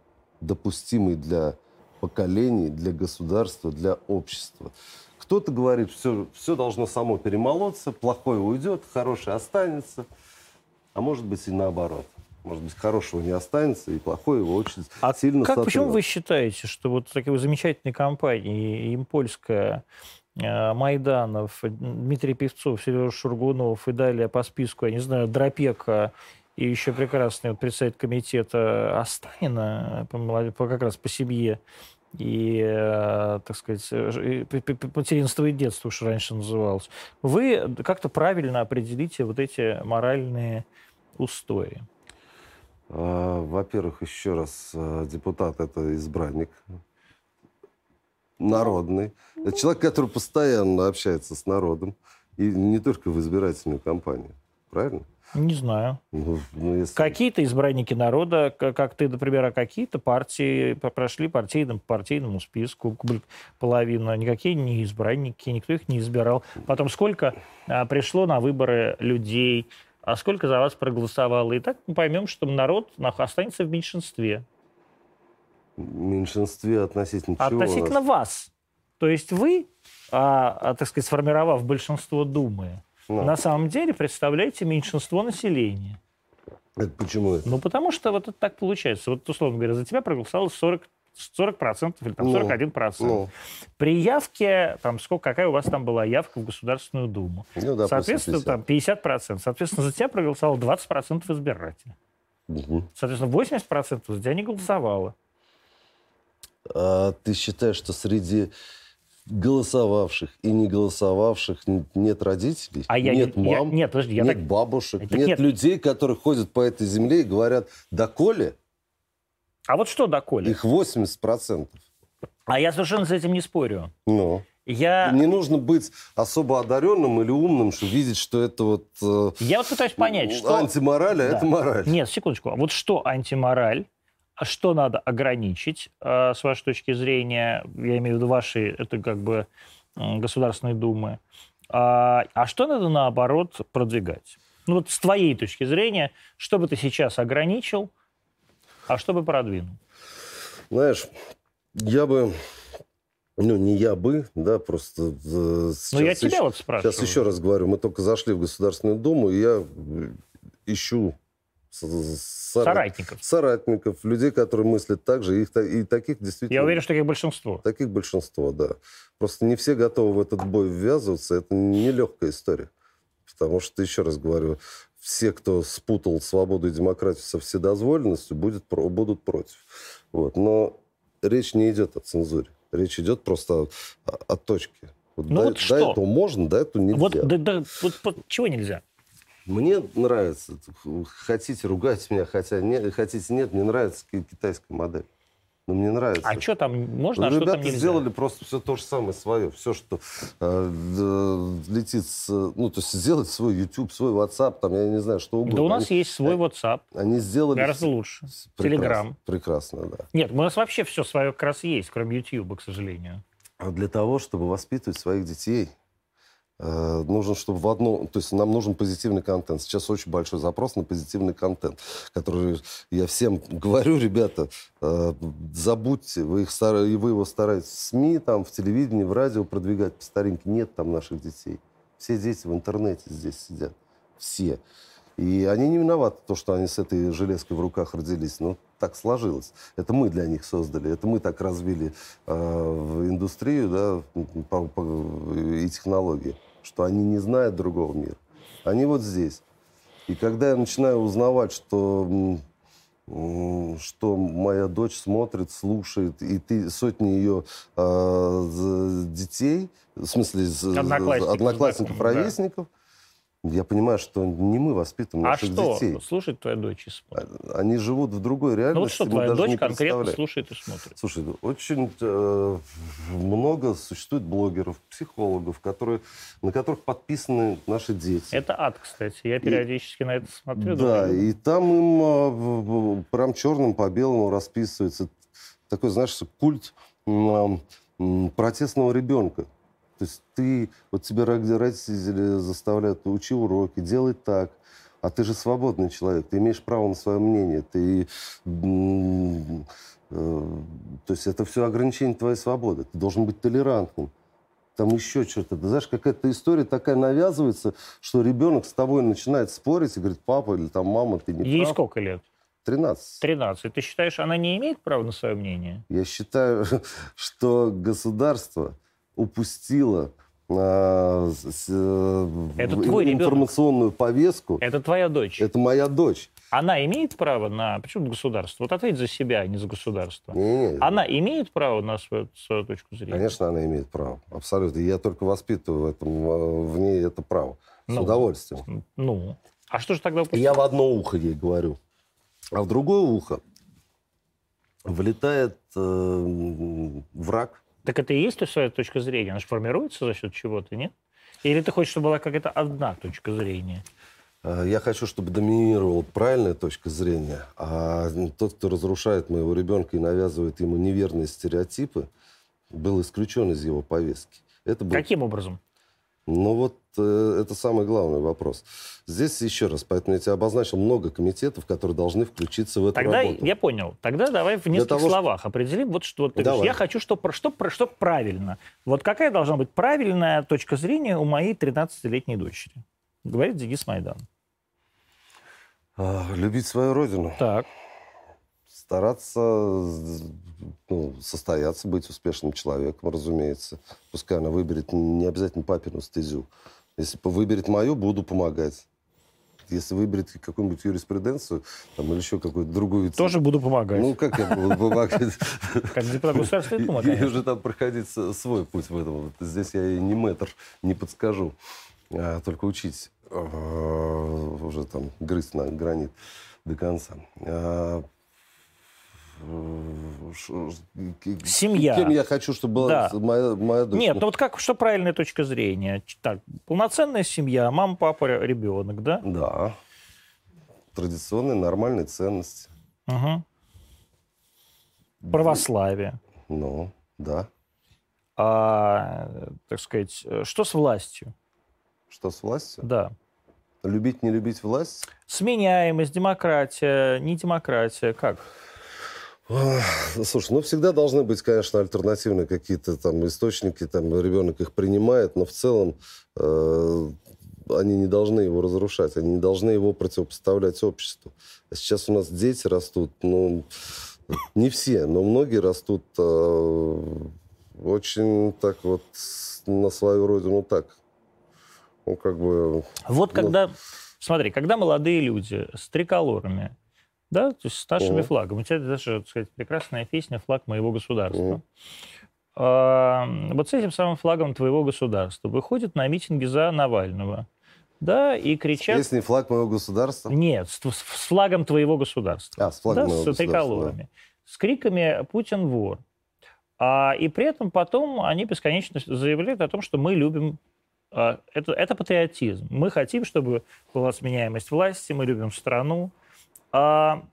Speaker 2: допустимые для поколений, для государства, для общества. Кто-то говорит, все, все должно само перемолоться, плохое уйдет, хорошее останется, а может быть и наоборот. Может быть, хорошего не останется, и плохое его очень а сильно
Speaker 1: как, Почему вы считаете, что вот такие замечательные компании, Импольская, э, Майданов, Дмитрий Певцов, Сережа Шургунов и далее по списку, я не знаю, Дропека и еще прекрасный вот, представитель комитета Останина, по, по, как раз по семье, и, э, так сказать, э, материнство и детство, что раньше называлось. Вы как-то правильно определите вот эти моральные устои.
Speaker 2: А, во-первых, еще раз, а, депутат – это избранник народный. Человек, который постоянно общается с народом. И не только в избирательную кампанию. Правильно?
Speaker 1: Не знаю. Ну, ну, если... Какие-то избранники народа, как ты, например, а какие-то партии прошли партийным, партийному списку, половина. Никакие не избранники, никто их не избирал. Потом сколько а, пришло на выборы людей, а сколько за вас проголосовало. И так мы поймем, что народ останется в меньшинстве.
Speaker 2: В меньшинстве относительно
Speaker 1: чего? Относительно вас. То есть вы, а, а, так сказать, сформировав большинство Думы, no. на самом деле представляете меньшинство населения.
Speaker 2: Это почему это?
Speaker 1: Ну, потому что вот это так получается. Вот, условно говоря, за тебя проголосовало 40 40% или там, 41%. Ну, ну. При явке, там, сколько, какая у вас там была явка в Государственную Думу? Ну, да, Соответственно, 50. там 50%. Соответственно, за тебя проголосовало 20% избирателей. Угу. Соответственно, 80% за тебя не голосовало.
Speaker 2: А ты считаешь, что среди голосовавших и не голосовавших нет родителей,
Speaker 1: а я,
Speaker 2: нет
Speaker 1: я, мам, нет, подожди, я
Speaker 2: нет
Speaker 1: так...
Speaker 2: бабушек, нет, нет людей, которые ходят по этой земле и говорят, да коли,
Speaker 1: а вот что доколе?
Speaker 2: Их 80%.
Speaker 1: А я совершенно с этим не спорю.
Speaker 2: Ну. Я... Не нужно быть особо одаренным или умным, чтобы видеть, что это вот...
Speaker 1: Э, я вот пытаюсь понять, что...
Speaker 2: Антимораль, а да. это мораль.
Speaker 1: Нет, секундочку. А вот что антимораль? А что надо ограничить, э, с вашей точки зрения? Я имею в виду вашей, это как бы э, Государственной Думы. А, а что надо, наоборот, продвигать? Ну вот с твоей точки зрения, что бы ты сейчас ограничил, а что бы продвинул?
Speaker 2: Знаешь, я бы ну, не я бы, да, просто...
Speaker 1: Ну, я тебя
Speaker 2: еще,
Speaker 1: вот спрашиваю.
Speaker 2: Сейчас еще раз говорю, мы только зашли в Государственную Думу, и я ищу
Speaker 1: соратников.
Speaker 2: Соратников, людей, которые мыслят так же, их, и таких действительно...
Speaker 1: Я уверен, что таких большинство.
Speaker 2: Таких большинство, да. Просто не все готовы в этот бой ввязываться, это нелегкая история. Потому что, еще раз говорю, все, кто спутал свободу и демократию со вседозволенностью, будет, будут против. Вот. Но речь не идет о цензуре. Речь идет просто о, о, точке. Вот
Speaker 1: ну
Speaker 2: до,
Speaker 1: вот
Speaker 2: до
Speaker 1: что?
Speaker 2: можно, до этого нельзя.
Speaker 1: Вот, да, да, вот, вот чего нельзя?
Speaker 2: Мне нравится. Хотите ругать меня, хотя не, хотите нет, мне нравится китайская модель. Но мне нравится.
Speaker 1: А что там можно, а что там нельзя?
Speaker 2: сделали просто все то же самое свое. Все, что э, летит с... Ну, то есть сделать свой YouTube, свой WhatsApp, там, я не знаю, что угодно.
Speaker 1: Да у нас
Speaker 2: они,
Speaker 1: есть свой WhatsApp.
Speaker 2: Они сделали...
Speaker 1: Гораздо лучше.
Speaker 2: Прекрасно,
Speaker 1: Telegram.
Speaker 2: Прекрасно, да.
Speaker 1: Нет, у нас вообще все свое как раз есть, кроме YouTube, к сожалению.
Speaker 2: А для того, чтобы воспитывать своих детей, нужен, чтобы в одну... То есть нам нужен позитивный контент. Сейчас очень большой запрос на позитивный контент, который я всем <laughs> говорю, ребята, э, забудьте, вы, их, и вы его стараетесь в СМИ, там, в телевидении, в радио продвигать по старинке. Нет там наших детей. Все дети в интернете здесь сидят. Все. И они не виноваты, то, что они с этой железкой в руках родились. Но так сложилось. Это мы для них создали. Это мы так развили э, индустрию да, по, по, и технологии что они не знают другого мира. Они вот здесь. И когда я начинаю узнавать, что, что моя дочь смотрит, слушает, и ты сотни ее э, детей, в смысле
Speaker 1: одноклассников,
Speaker 2: одноклассников ровесников, да я понимаю, что не мы воспитываем
Speaker 1: а
Speaker 2: наших
Speaker 1: что?
Speaker 2: детей.
Speaker 1: А что слушает твоя дочь и смотрит?
Speaker 2: Они живут в другой реальности.
Speaker 1: Ну вот что твоя дочь конкретно слушает и смотрит?
Speaker 2: Слушай, очень э, много существует блогеров, психологов, которые, на которых подписаны наши дети.
Speaker 1: Это ад, кстати. Я периодически и, на это смотрю.
Speaker 2: Да, думаю. и там им э, прям черным по белому расписывается такой, знаешь, культ э, протестного ребенка. То есть ты, вот тебя родители заставляют, учи уроки, делай так. А ты же свободный человек, ты имеешь право на свое мнение. Ты, э, то есть это все ограничение твоей свободы. Ты должен быть толерантным. Там еще что-то. Ты знаешь, какая-то история такая навязывается, что ребенок с тобой начинает спорить и говорит, папа или там мама, ты не
Speaker 1: Ей
Speaker 2: прав.
Speaker 1: сколько лет?
Speaker 2: 13.
Speaker 1: 13. Ты считаешь, она не имеет права на свое мнение?
Speaker 2: Я считаю, <laughs> что государство упустила а,
Speaker 1: это твой
Speaker 2: информационную
Speaker 1: ребенок.
Speaker 2: повестку.
Speaker 1: Это твоя дочь.
Speaker 2: Это моя дочь.
Speaker 1: Она имеет право на... Почему государство? Вот ответь за себя, а не за государство.
Speaker 2: Не, не.
Speaker 1: Она имеет право на свою, свою точку зрения?
Speaker 2: Конечно, она имеет право. Абсолютно. Я только воспитываю в, этом, в ней это право. С ну, удовольствием.
Speaker 1: Ну. А что же тогда...
Speaker 2: Я в одно ухо ей говорю. А в другое ухо влетает э, враг
Speaker 1: так это и есть твоя точка зрения? Она же формируется за счет чего-то, нет? Или ты хочешь, чтобы была какая-то одна точка зрения?
Speaker 2: А, я хочу, чтобы доминировала правильная точка зрения, а тот, кто разрушает моего ребенка и навязывает ему неверные стереотипы, был исключен из его повестки.
Speaker 1: Это был... Каким образом?
Speaker 2: Ну вот э, это самый главный вопрос. Здесь еще раз, поэтому я тебе обозначил много комитетов, которые должны включиться в эту
Speaker 1: Тогда
Speaker 2: работу.
Speaker 1: я понял. Тогда давай в нескольких того, словах что... определим, вот что ты говоришь. Я хочу, чтобы что, что правильно. Вот какая должна быть правильная точка зрения у моей 13-летней дочери? Говорит Денис Майдан.
Speaker 2: А, любить свою родину.
Speaker 1: Так
Speaker 2: стараться ну, состояться, быть успешным человеком, разумеется. Пускай она выберет не обязательно папину стезю. Если выберет мою, буду помогать. Если выберет какую-нибудь юриспруденцию там, или еще какую-то другую...
Speaker 1: Тоже буду помогать.
Speaker 2: Ну, как я буду <laughs> помогать?
Speaker 1: Как депутат Государственной Думы,
Speaker 2: Ей уже там проходить свой путь в этом. Здесь я ей не мэтр, не подскажу. А только учить а, уже там грызть на гранит до конца.
Speaker 1: Семья.
Speaker 2: Кем я хочу, чтобы была да. моя, моя дочь?
Speaker 1: Нет, ну вот как, что правильная точка зрения? Так, полноценная семья, мама, папа, ребенок, да?
Speaker 2: Да. Традиционные, нормальные ценности.
Speaker 1: Угу. Православие.
Speaker 2: Ну, да.
Speaker 1: А, так сказать, что с властью?
Speaker 2: Что с властью?
Speaker 1: Да.
Speaker 2: Любить, не любить власть?
Speaker 1: Сменяемость, демократия, не демократия, как?
Speaker 2: Слушай, ну всегда должны быть, конечно, альтернативные какие-то там источники, там ребенок их принимает, но в целом э, они не должны его разрушать, они не должны его противопоставлять обществу. А сейчас у нас дети растут, ну, не все, но многие растут э, очень так вот на свою родину так. Ну, как бы...
Speaker 1: Вот ну... когда, смотри, когда молодые люди с триколорами, да, то есть с нашими uh флагами, у тебя даже, так сказать, прекрасная песня «Флаг моего государства». uh вот с этим самым флагом твоего государства выходят на митинги за Навального да, и кричат...
Speaker 2: Если флаг моего государства?
Speaker 1: Нет, с, с флагом твоего государства.
Speaker 2: А, с флагом да, моего
Speaker 1: с триколорами. Да. С криками «Путин вор». А, и при этом потом они бесконечно заявляют о том, что мы любим а, это, это патриотизм. Мы хотим, чтобы была сменяемость власти, мы любим страну. А,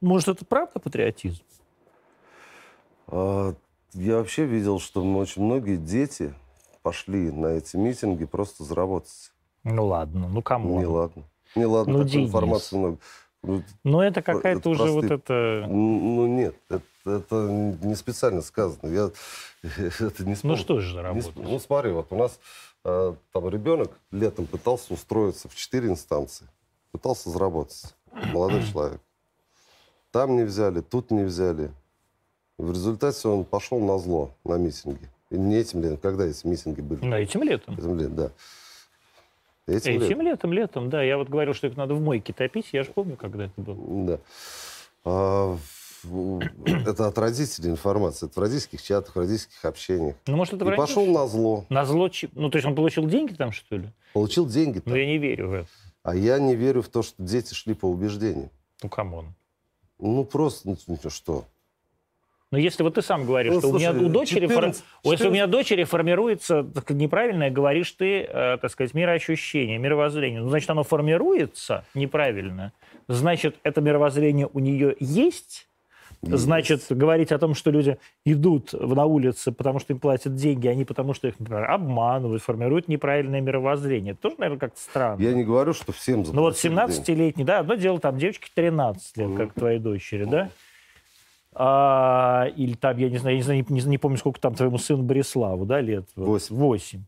Speaker 1: может, это правда патриотизм?
Speaker 2: А, я вообще видел, что очень многие дети пошли на эти митинги просто заработать.
Speaker 1: Ну ладно, ну кому?
Speaker 2: Не ладно. Не ладно, ну, такой информации много.
Speaker 1: Ну, Но это какая-то уже простые... вот это...
Speaker 2: Ну нет, это, это не специально сказано. Я <laughs> это не
Speaker 1: Ну что же работать?
Speaker 2: Не, ну смотри, вот у нас э, там ребенок летом пытался устроиться в четыре инстанции. Пытался заработать. Молодой <clears throat> человек. Там не взяли, тут не взяли. В результате он пошел на зло, на митинги. И не этим летом, когда эти митинги были?
Speaker 1: На этим летом.
Speaker 2: Этим летом, да.
Speaker 1: Этим, Этим летом. летом, летом, да. Я вот говорил, что их надо в мойке топить. Я же помню, когда это было.
Speaker 2: Да. А, это от родителей информация. Это в родительских чатах, в родительских общениях.
Speaker 1: Ну, может, это
Speaker 2: И пошел на зло.
Speaker 1: На зло? Ну, то есть он получил деньги там, что ли?
Speaker 2: Получил деньги
Speaker 1: там. Но я не верю в это.
Speaker 2: А я не верю в то, что дети шли по убеждениям.
Speaker 1: Ну, come on.
Speaker 2: Ну, просто, ну, что?
Speaker 1: Но если вот ты сам говоришь, ну, что слушай, у меня у дочери, 14, 14... если у меня дочери формируется так, неправильное, говоришь ты, э, так сказать, мироощущение, мировоззрение, ну, значит, оно формируется неправильно. Значит, это мировоззрение у нее есть. Значит, говорить о том, что люди идут на улице, потому что им платят деньги, а не потому, что их, например, обманывают, формируют неправильное мировоззрение. Это тоже, наверное, как-то странно.
Speaker 2: Я не говорю, что всем
Speaker 1: Ну вот 17-летний, да, одно дело, там девочки 13 лет, как твоей дочери, да? а, или там, я не знаю, я не, знаю, не, не помню, сколько там твоему сыну Бориславу, да, лет?
Speaker 2: Восемь.
Speaker 1: Восемь.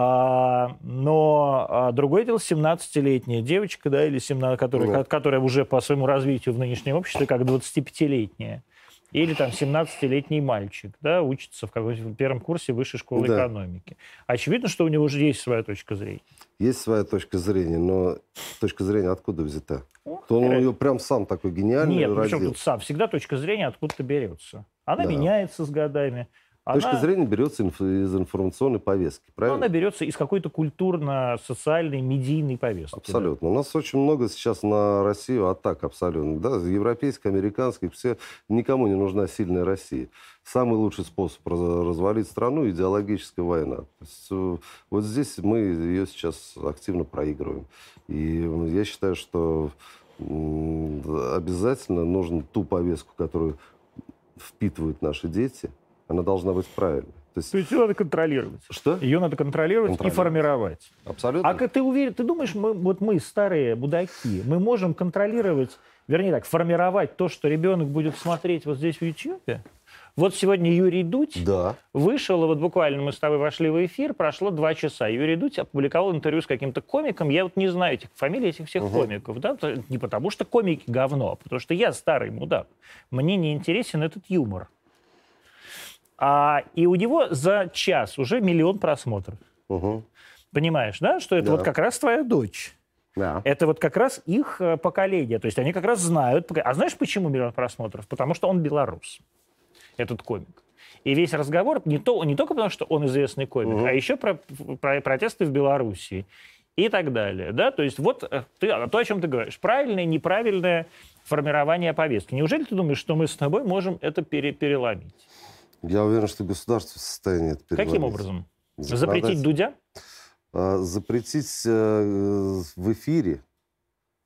Speaker 1: А, но а, другое дело 17-летняя девочка, да, или 17, которая, ну. которая уже по своему развитию в нынешнем обществе как 25-летняя. Или там 17-летний мальчик, да, учится в каком-то первом курсе высшей школы да. экономики. Очевидно, что у него уже есть своя точка зрения.
Speaker 2: Есть своя точка зрения, но точка зрения откуда взята? То он ее прям сам такой гениальный
Speaker 1: Нет, причем тут сам. Всегда точка зрения откуда-то берется. Она да. меняется с годами.
Speaker 2: Точка она... зрения берется из информационной повестки, правильно?
Speaker 1: она берется из какой-то культурно-социальной, медийной повестки.
Speaker 2: Абсолютно. Да? У нас очень много сейчас на Россию атак абсолютно. Да? Европейская, американская, все, никому не нужна сильная Россия. Самый лучший способ развалить страну – идеологическая война. Есть, э, вот здесь мы ее сейчас активно проигрываем. И я считаю, что обязательно нужно ту повестку, которую впитывают наши дети – она должна быть правильной.
Speaker 1: То есть, То есть ее надо контролировать.
Speaker 2: Что?
Speaker 1: Ее надо контролировать, контролировать. и формировать.
Speaker 2: Абсолютно.
Speaker 1: А ты уверен, ты думаешь, мы, вот мы, старые будаки, мы можем контролировать, вернее так, формировать то, что ребенок будет смотреть вот здесь в Ютьюбе? Вот сегодня Юрий Дудь
Speaker 2: да.
Speaker 1: вышел, и вот буквально мы с тобой вошли в эфир, прошло два часа. Юрий Дудь опубликовал интервью с каким-то комиком. Я вот не знаю этих фамилий этих всех угу. комиков. Да? Не потому что комики говно, а потому что я старый мудак. Мне не интересен этот юмор. А, и у него за час уже миллион просмотров.
Speaker 2: Угу.
Speaker 1: Понимаешь, да, что это да. вот как раз твоя дочь.
Speaker 2: Да.
Speaker 1: Это вот как раз их э, поколение. То есть они как раз знают. А знаешь, почему миллион просмотров? Потому что он белорус, этот комик. И весь разговор не, то, не только потому, что он известный комик, угу. а еще про, про протесты в Белоруссии и так далее. Да? То есть вот э, ты, то, о чем ты говоришь. Правильное, неправильное формирование повестки. Неужели ты думаешь, что мы с тобой можем это пере, переломить?
Speaker 2: Я уверен, что государство в состоянии это переломить.
Speaker 1: Каким образом? Запретить Дудя?
Speaker 2: А, запретить э, в эфире.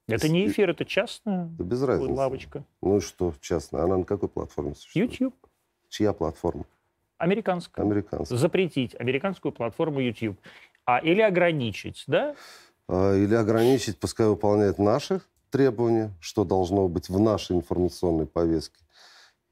Speaker 1: Это не эфир, это частная
Speaker 2: да без разницы.
Speaker 1: лавочка.
Speaker 2: Ну и что частная? Она на какой платформе существует?
Speaker 1: YouTube.
Speaker 2: Чья платформа?
Speaker 1: Американская.
Speaker 2: Американская.
Speaker 1: Запретить американскую платформу YouTube. А, или ограничить, да?
Speaker 2: а, или ограничить, пускай выполняет наши требования, что должно быть в нашей информационной повестке.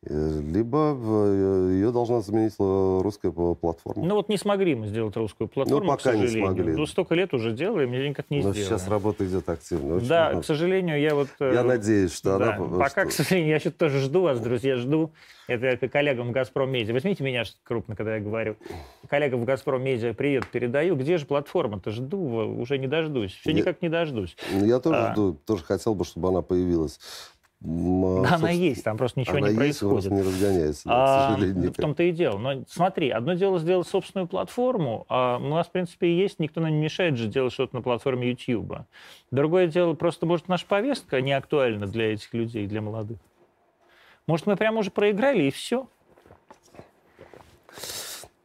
Speaker 2: Э, либо э, ее должна заменить э, русская платформа.
Speaker 1: Ну вот не смогли мы сделать русскую ну, платформу, ну, пока к сожалению. не смогли. Ну, столько лет уже делаем, и никак не Но сделаем.
Speaker 2: сейчас работа идет активно.
Speaker 1: Очень да, много. к сожалению, я вот...
Speaker 2: Я надеюсь, что да,
Speaker 1: она... Пока, что... к сожалению, я еще тоже жду вас, друзья, жду. Это к коллегам в «Газпром Медиа». Возьмите меня крупно, когда я говорю. Коллегам в «Газпром Медиа» привет передаю. Где же платформа-то? Жду, уже не дождусь. Все я... никак не дождусь.
Speaker 2: Я тоже а... жду, тоже хотел бы, чтобы она появилась.
Speaker 1: Да, она есть, там просто ничего
Speaker 2: она
Speaker 1: не есть,
Speaker 2: происходит. не разгоняется, да,
Speaker 1: а, к сожалению. В том-то и дело. Но смотри, одно дело сделать собственную платформу, а у нас, в принципе, и есть, никто нам не мешает же делать что-то на платформе YouTube. Другое дело, просто, может, наша повестка не актуальна для этих людей, для молодых. Может, мы прямо уже проиграли, и все.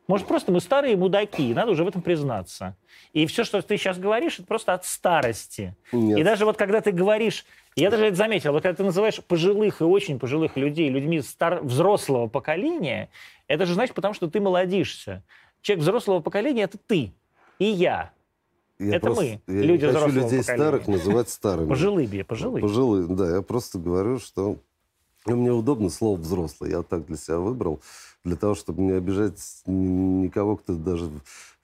Speaker 1: Может, просто мы старые мудаки, надо уже в этом признаться. И все, что ты сейчас говоришь, это просто от старости. Нет. И даже вот когда ты говоришь, я даже это заметил, вот когда ты называешь пожилых и очень пожилых людей людьми стар... взрослого поколения, это же значит потому, что ты молодишься. Человек взрослого поколения – это ты и я. Я это просто, мы,
Speaker 2: я
Speaker 1: люди
Speaker 2: не
Speaker 1: хочу
Speaker 2: людей
Speaker 1: поколения.
Speaker 2: старых называть старыми.
Speaker 1: Пожилые, пожилые.
Speaker 2: Пожилые, да. Я просто говорю, что мне удобно слово «взрослый». Я так для себя выбрал, для того, чтобы не обижать никого, кто даже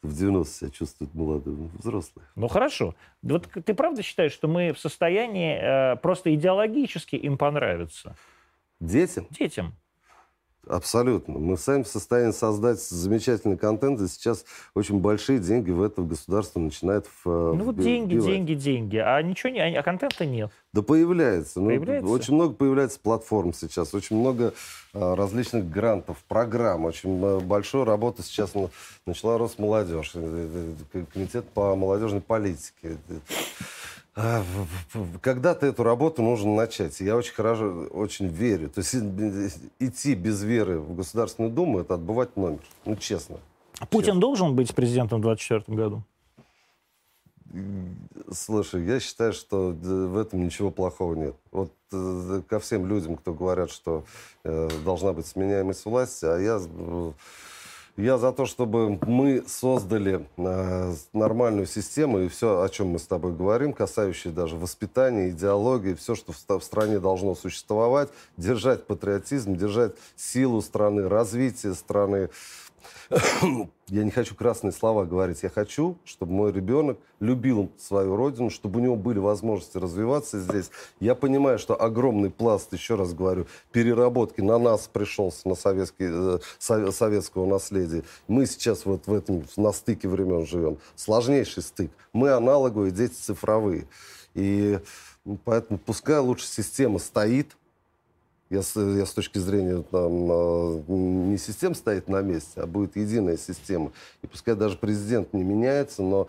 Speaker 2: в 90 себя чувствует молодым, взрослый.
Speaker 1: Ну хорошо. Вот ты правда считаешь, что мы в состоянии э, просто идеологически им понравиться?
Speaker 2: Детям?
Speaker 1: Детям.
Speaker 2: Абсолютно. Мы сами в состоянии создать замечательный контент, и сейчас очень большие деньги в это государство начинает в,
Speaker 1: э, Ну вот деньги, деньги, деньги, а ничего не, а контента нет.
Speaker 2: Да появляется. Ну, появляется? Ну, очень много появляется платформ сейчас, очень много а, различных грантов, программ, очень а, большую работу сейчас начала Росмолодежь, э, комитет по молодежной политике. А, когда-то эту работу нужно начать. Я очень хорошо, очень верю. То есть идти без веры в Государственную Думу, это отбывать номер. Ну, честно.
Speaker 1: Путин честно. должен быть президентом в 2024 году?
Speaker 2: Слушай, я считаю, что в этом ничего плохого нет. Вот э, ко всем людям, кто говорят, что э, должна быть сменяемость власти, а я я за то, чтобы мы создали э, нормальную систему и все, о чем мы с тобой говорим, касающее даже воспитания, идеологии, все, что в, в стране должно существовать, держать патриотизм, держать силу страны, развитие страны, <coughs> я не хочу красные слова говорить. Я хочу, чтобы мой ребенок любил свою родину, чтобы у него были возможности развиваться здесь. Я понимаю, что огромный пласт, еще раз говорю, переработки на нас пришелся, на советский, э, советского наследия. Мы сейчас вот в этом, на стыке времен живем. Сложнейший стык. Мы аналоговые, дети цифровые. И поэтому пускай лучше система стоит, я с, я с точки зрения там, а, не систем стоит на месте, а будет единая система. И пускай даже президент не меняется, но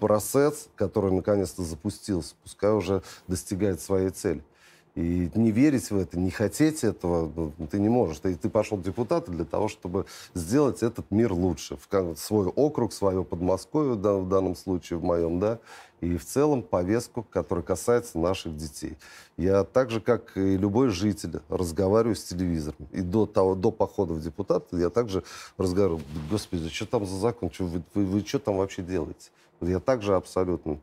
Speaker 2: процесс, который наконец-то запустился, пускай уже достигает своей цели. И не верить в это, не хотеть этого, ну, ты не можешь. Ты, ты пошел депутат для того, чтобы сделать этот мир лучше. В свой округ, свое Подмосковье да, в данном случае, в моем, да, и в целом повестку, которая касается наших детей. Я так же, как и любой житель, разговариваю с телевизором. И до, того, до похода в депутат я также разговариваю, господи, что там за закон, что, вы, вы, вы что там вообще делаете? Я также абсолютно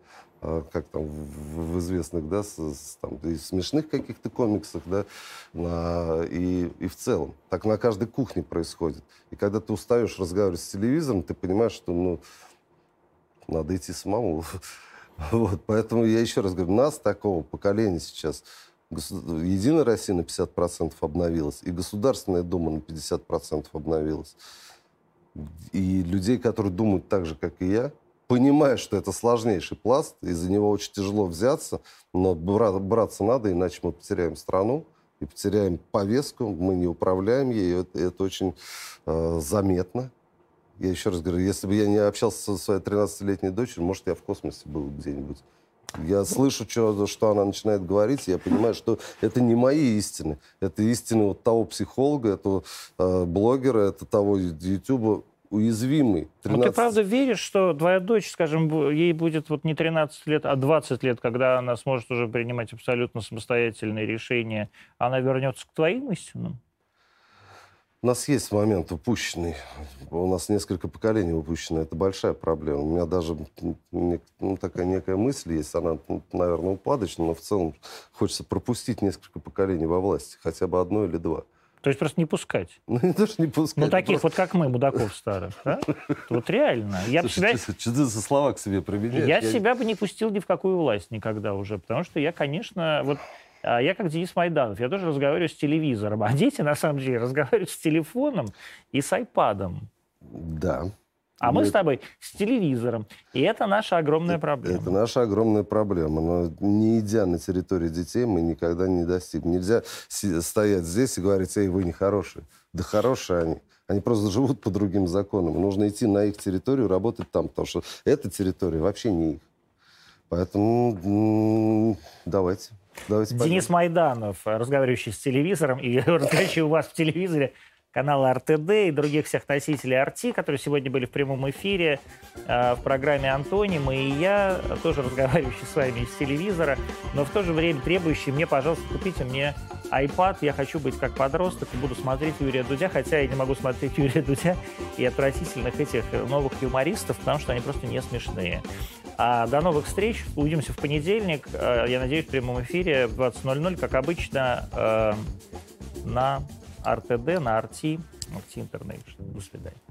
Speaker 2: как там в, в известных, да, с, с, там, и смешных каких-то комиксах, да, на, и, и в целом. Так на каждой кухне происходит. И когда ты устаешь разговаривать с телевизором, ты понимаешь, что, ну, надо идти самому. <laughs> Вот, поэтому я еще раз говорю, нас такого поколения сейчас, Единая Россия на 50% обновилась, и Государственная Дума на 50% обновилась. И людей, которые думают так же, как и я, понимая, что это сложнейший пласт, и за него очень тяжело взяться, но браться надо, иначе мы потеряем страну и потеряем повестку, мы не управляем ей, это, это очень э, заметно. Я еще раз говорю, если бы я не общался со своей 13-летней дочерью, может, я в космосе был где-нибудь. Я слышу, что, что она начинает говорить, я понимаю, что это не мои истины. Это истины вот того психолога, этого э, блогера, это того ютуба, уязвимый.
Speaker 1: 13... Ну, ты правда веришь, что твоя дочь, скажем, ей будет вот не 13 лет, а 20 лет, когда она сможет уже принимать абсолютно самостоятельные решения, она вернется к твоим истинам?
Speaker 2: У нас есть момент упущенный. У нас несколько поколений упущено. Это большая проблема. У меня даже ну, такая некая мысль есть. Она, наверное, упадочная, но в целом хочется пропустить несколько поколений во власти. Хотя бы одно или два.
Speaker 1: То есть просто не пускать. <laughs>
Speaker 2: Ну, не даже не пускать.
Speaker 1: Ну, таких просто... вот, как мы, мудаков старых. Да? Вот реально.
Speaker 2: Я Слушай, себя... что, ты за слова к себе применяешь?
Speaker 1: Я, я себя бы не пустил ни в какую власть никогда уже. Потому что я, конечно, вот а я как Денис Майданов, я тоже разговариваю с телевизором, а дети, на самом деле, разговаривают с телефоном и с айпадом.
Speaker 2: Да.
Speaker 1: А мы с тобой с телевизором. И это наша огромная проблема.
Speaker 2: Это наша огромная проблема. Но не идя на территорию детей, мы никогда не достигнем. Нельзя стоять здесь и говорить, эй, вы нехорошие. Да хорошие они. Они просто живут по другим законам. Нужно идти на их территорию, работать там, потому что эта территория вообще не их. Поэтому давайте.
Speaker 1: Давайте Денис Майданов, разговаривающий с телевизором и <laughs> разговаривающий у вас в телевизоре канала РТД и других всех носителей RT, которые сегодня были в прямом эфире э, в программе «Антоним», и я, тоже разговаривающий с вами из телевизора, но в то же время требующий мне, пожалуйста, купите мне iPad, я хочу быть как подросток и буду смотреть Юрия Дудя, хотя я не могу смотреть <laughs> Юрия Дудя и отвратительных этих новых юмористов, потому что они просто не смешные. А до новых встреч. Увидимся в понедельник. Э, я надеюсь, в прямом эфире в 20.00, как обычно, э, на RTD на RT, RT International. До свидания.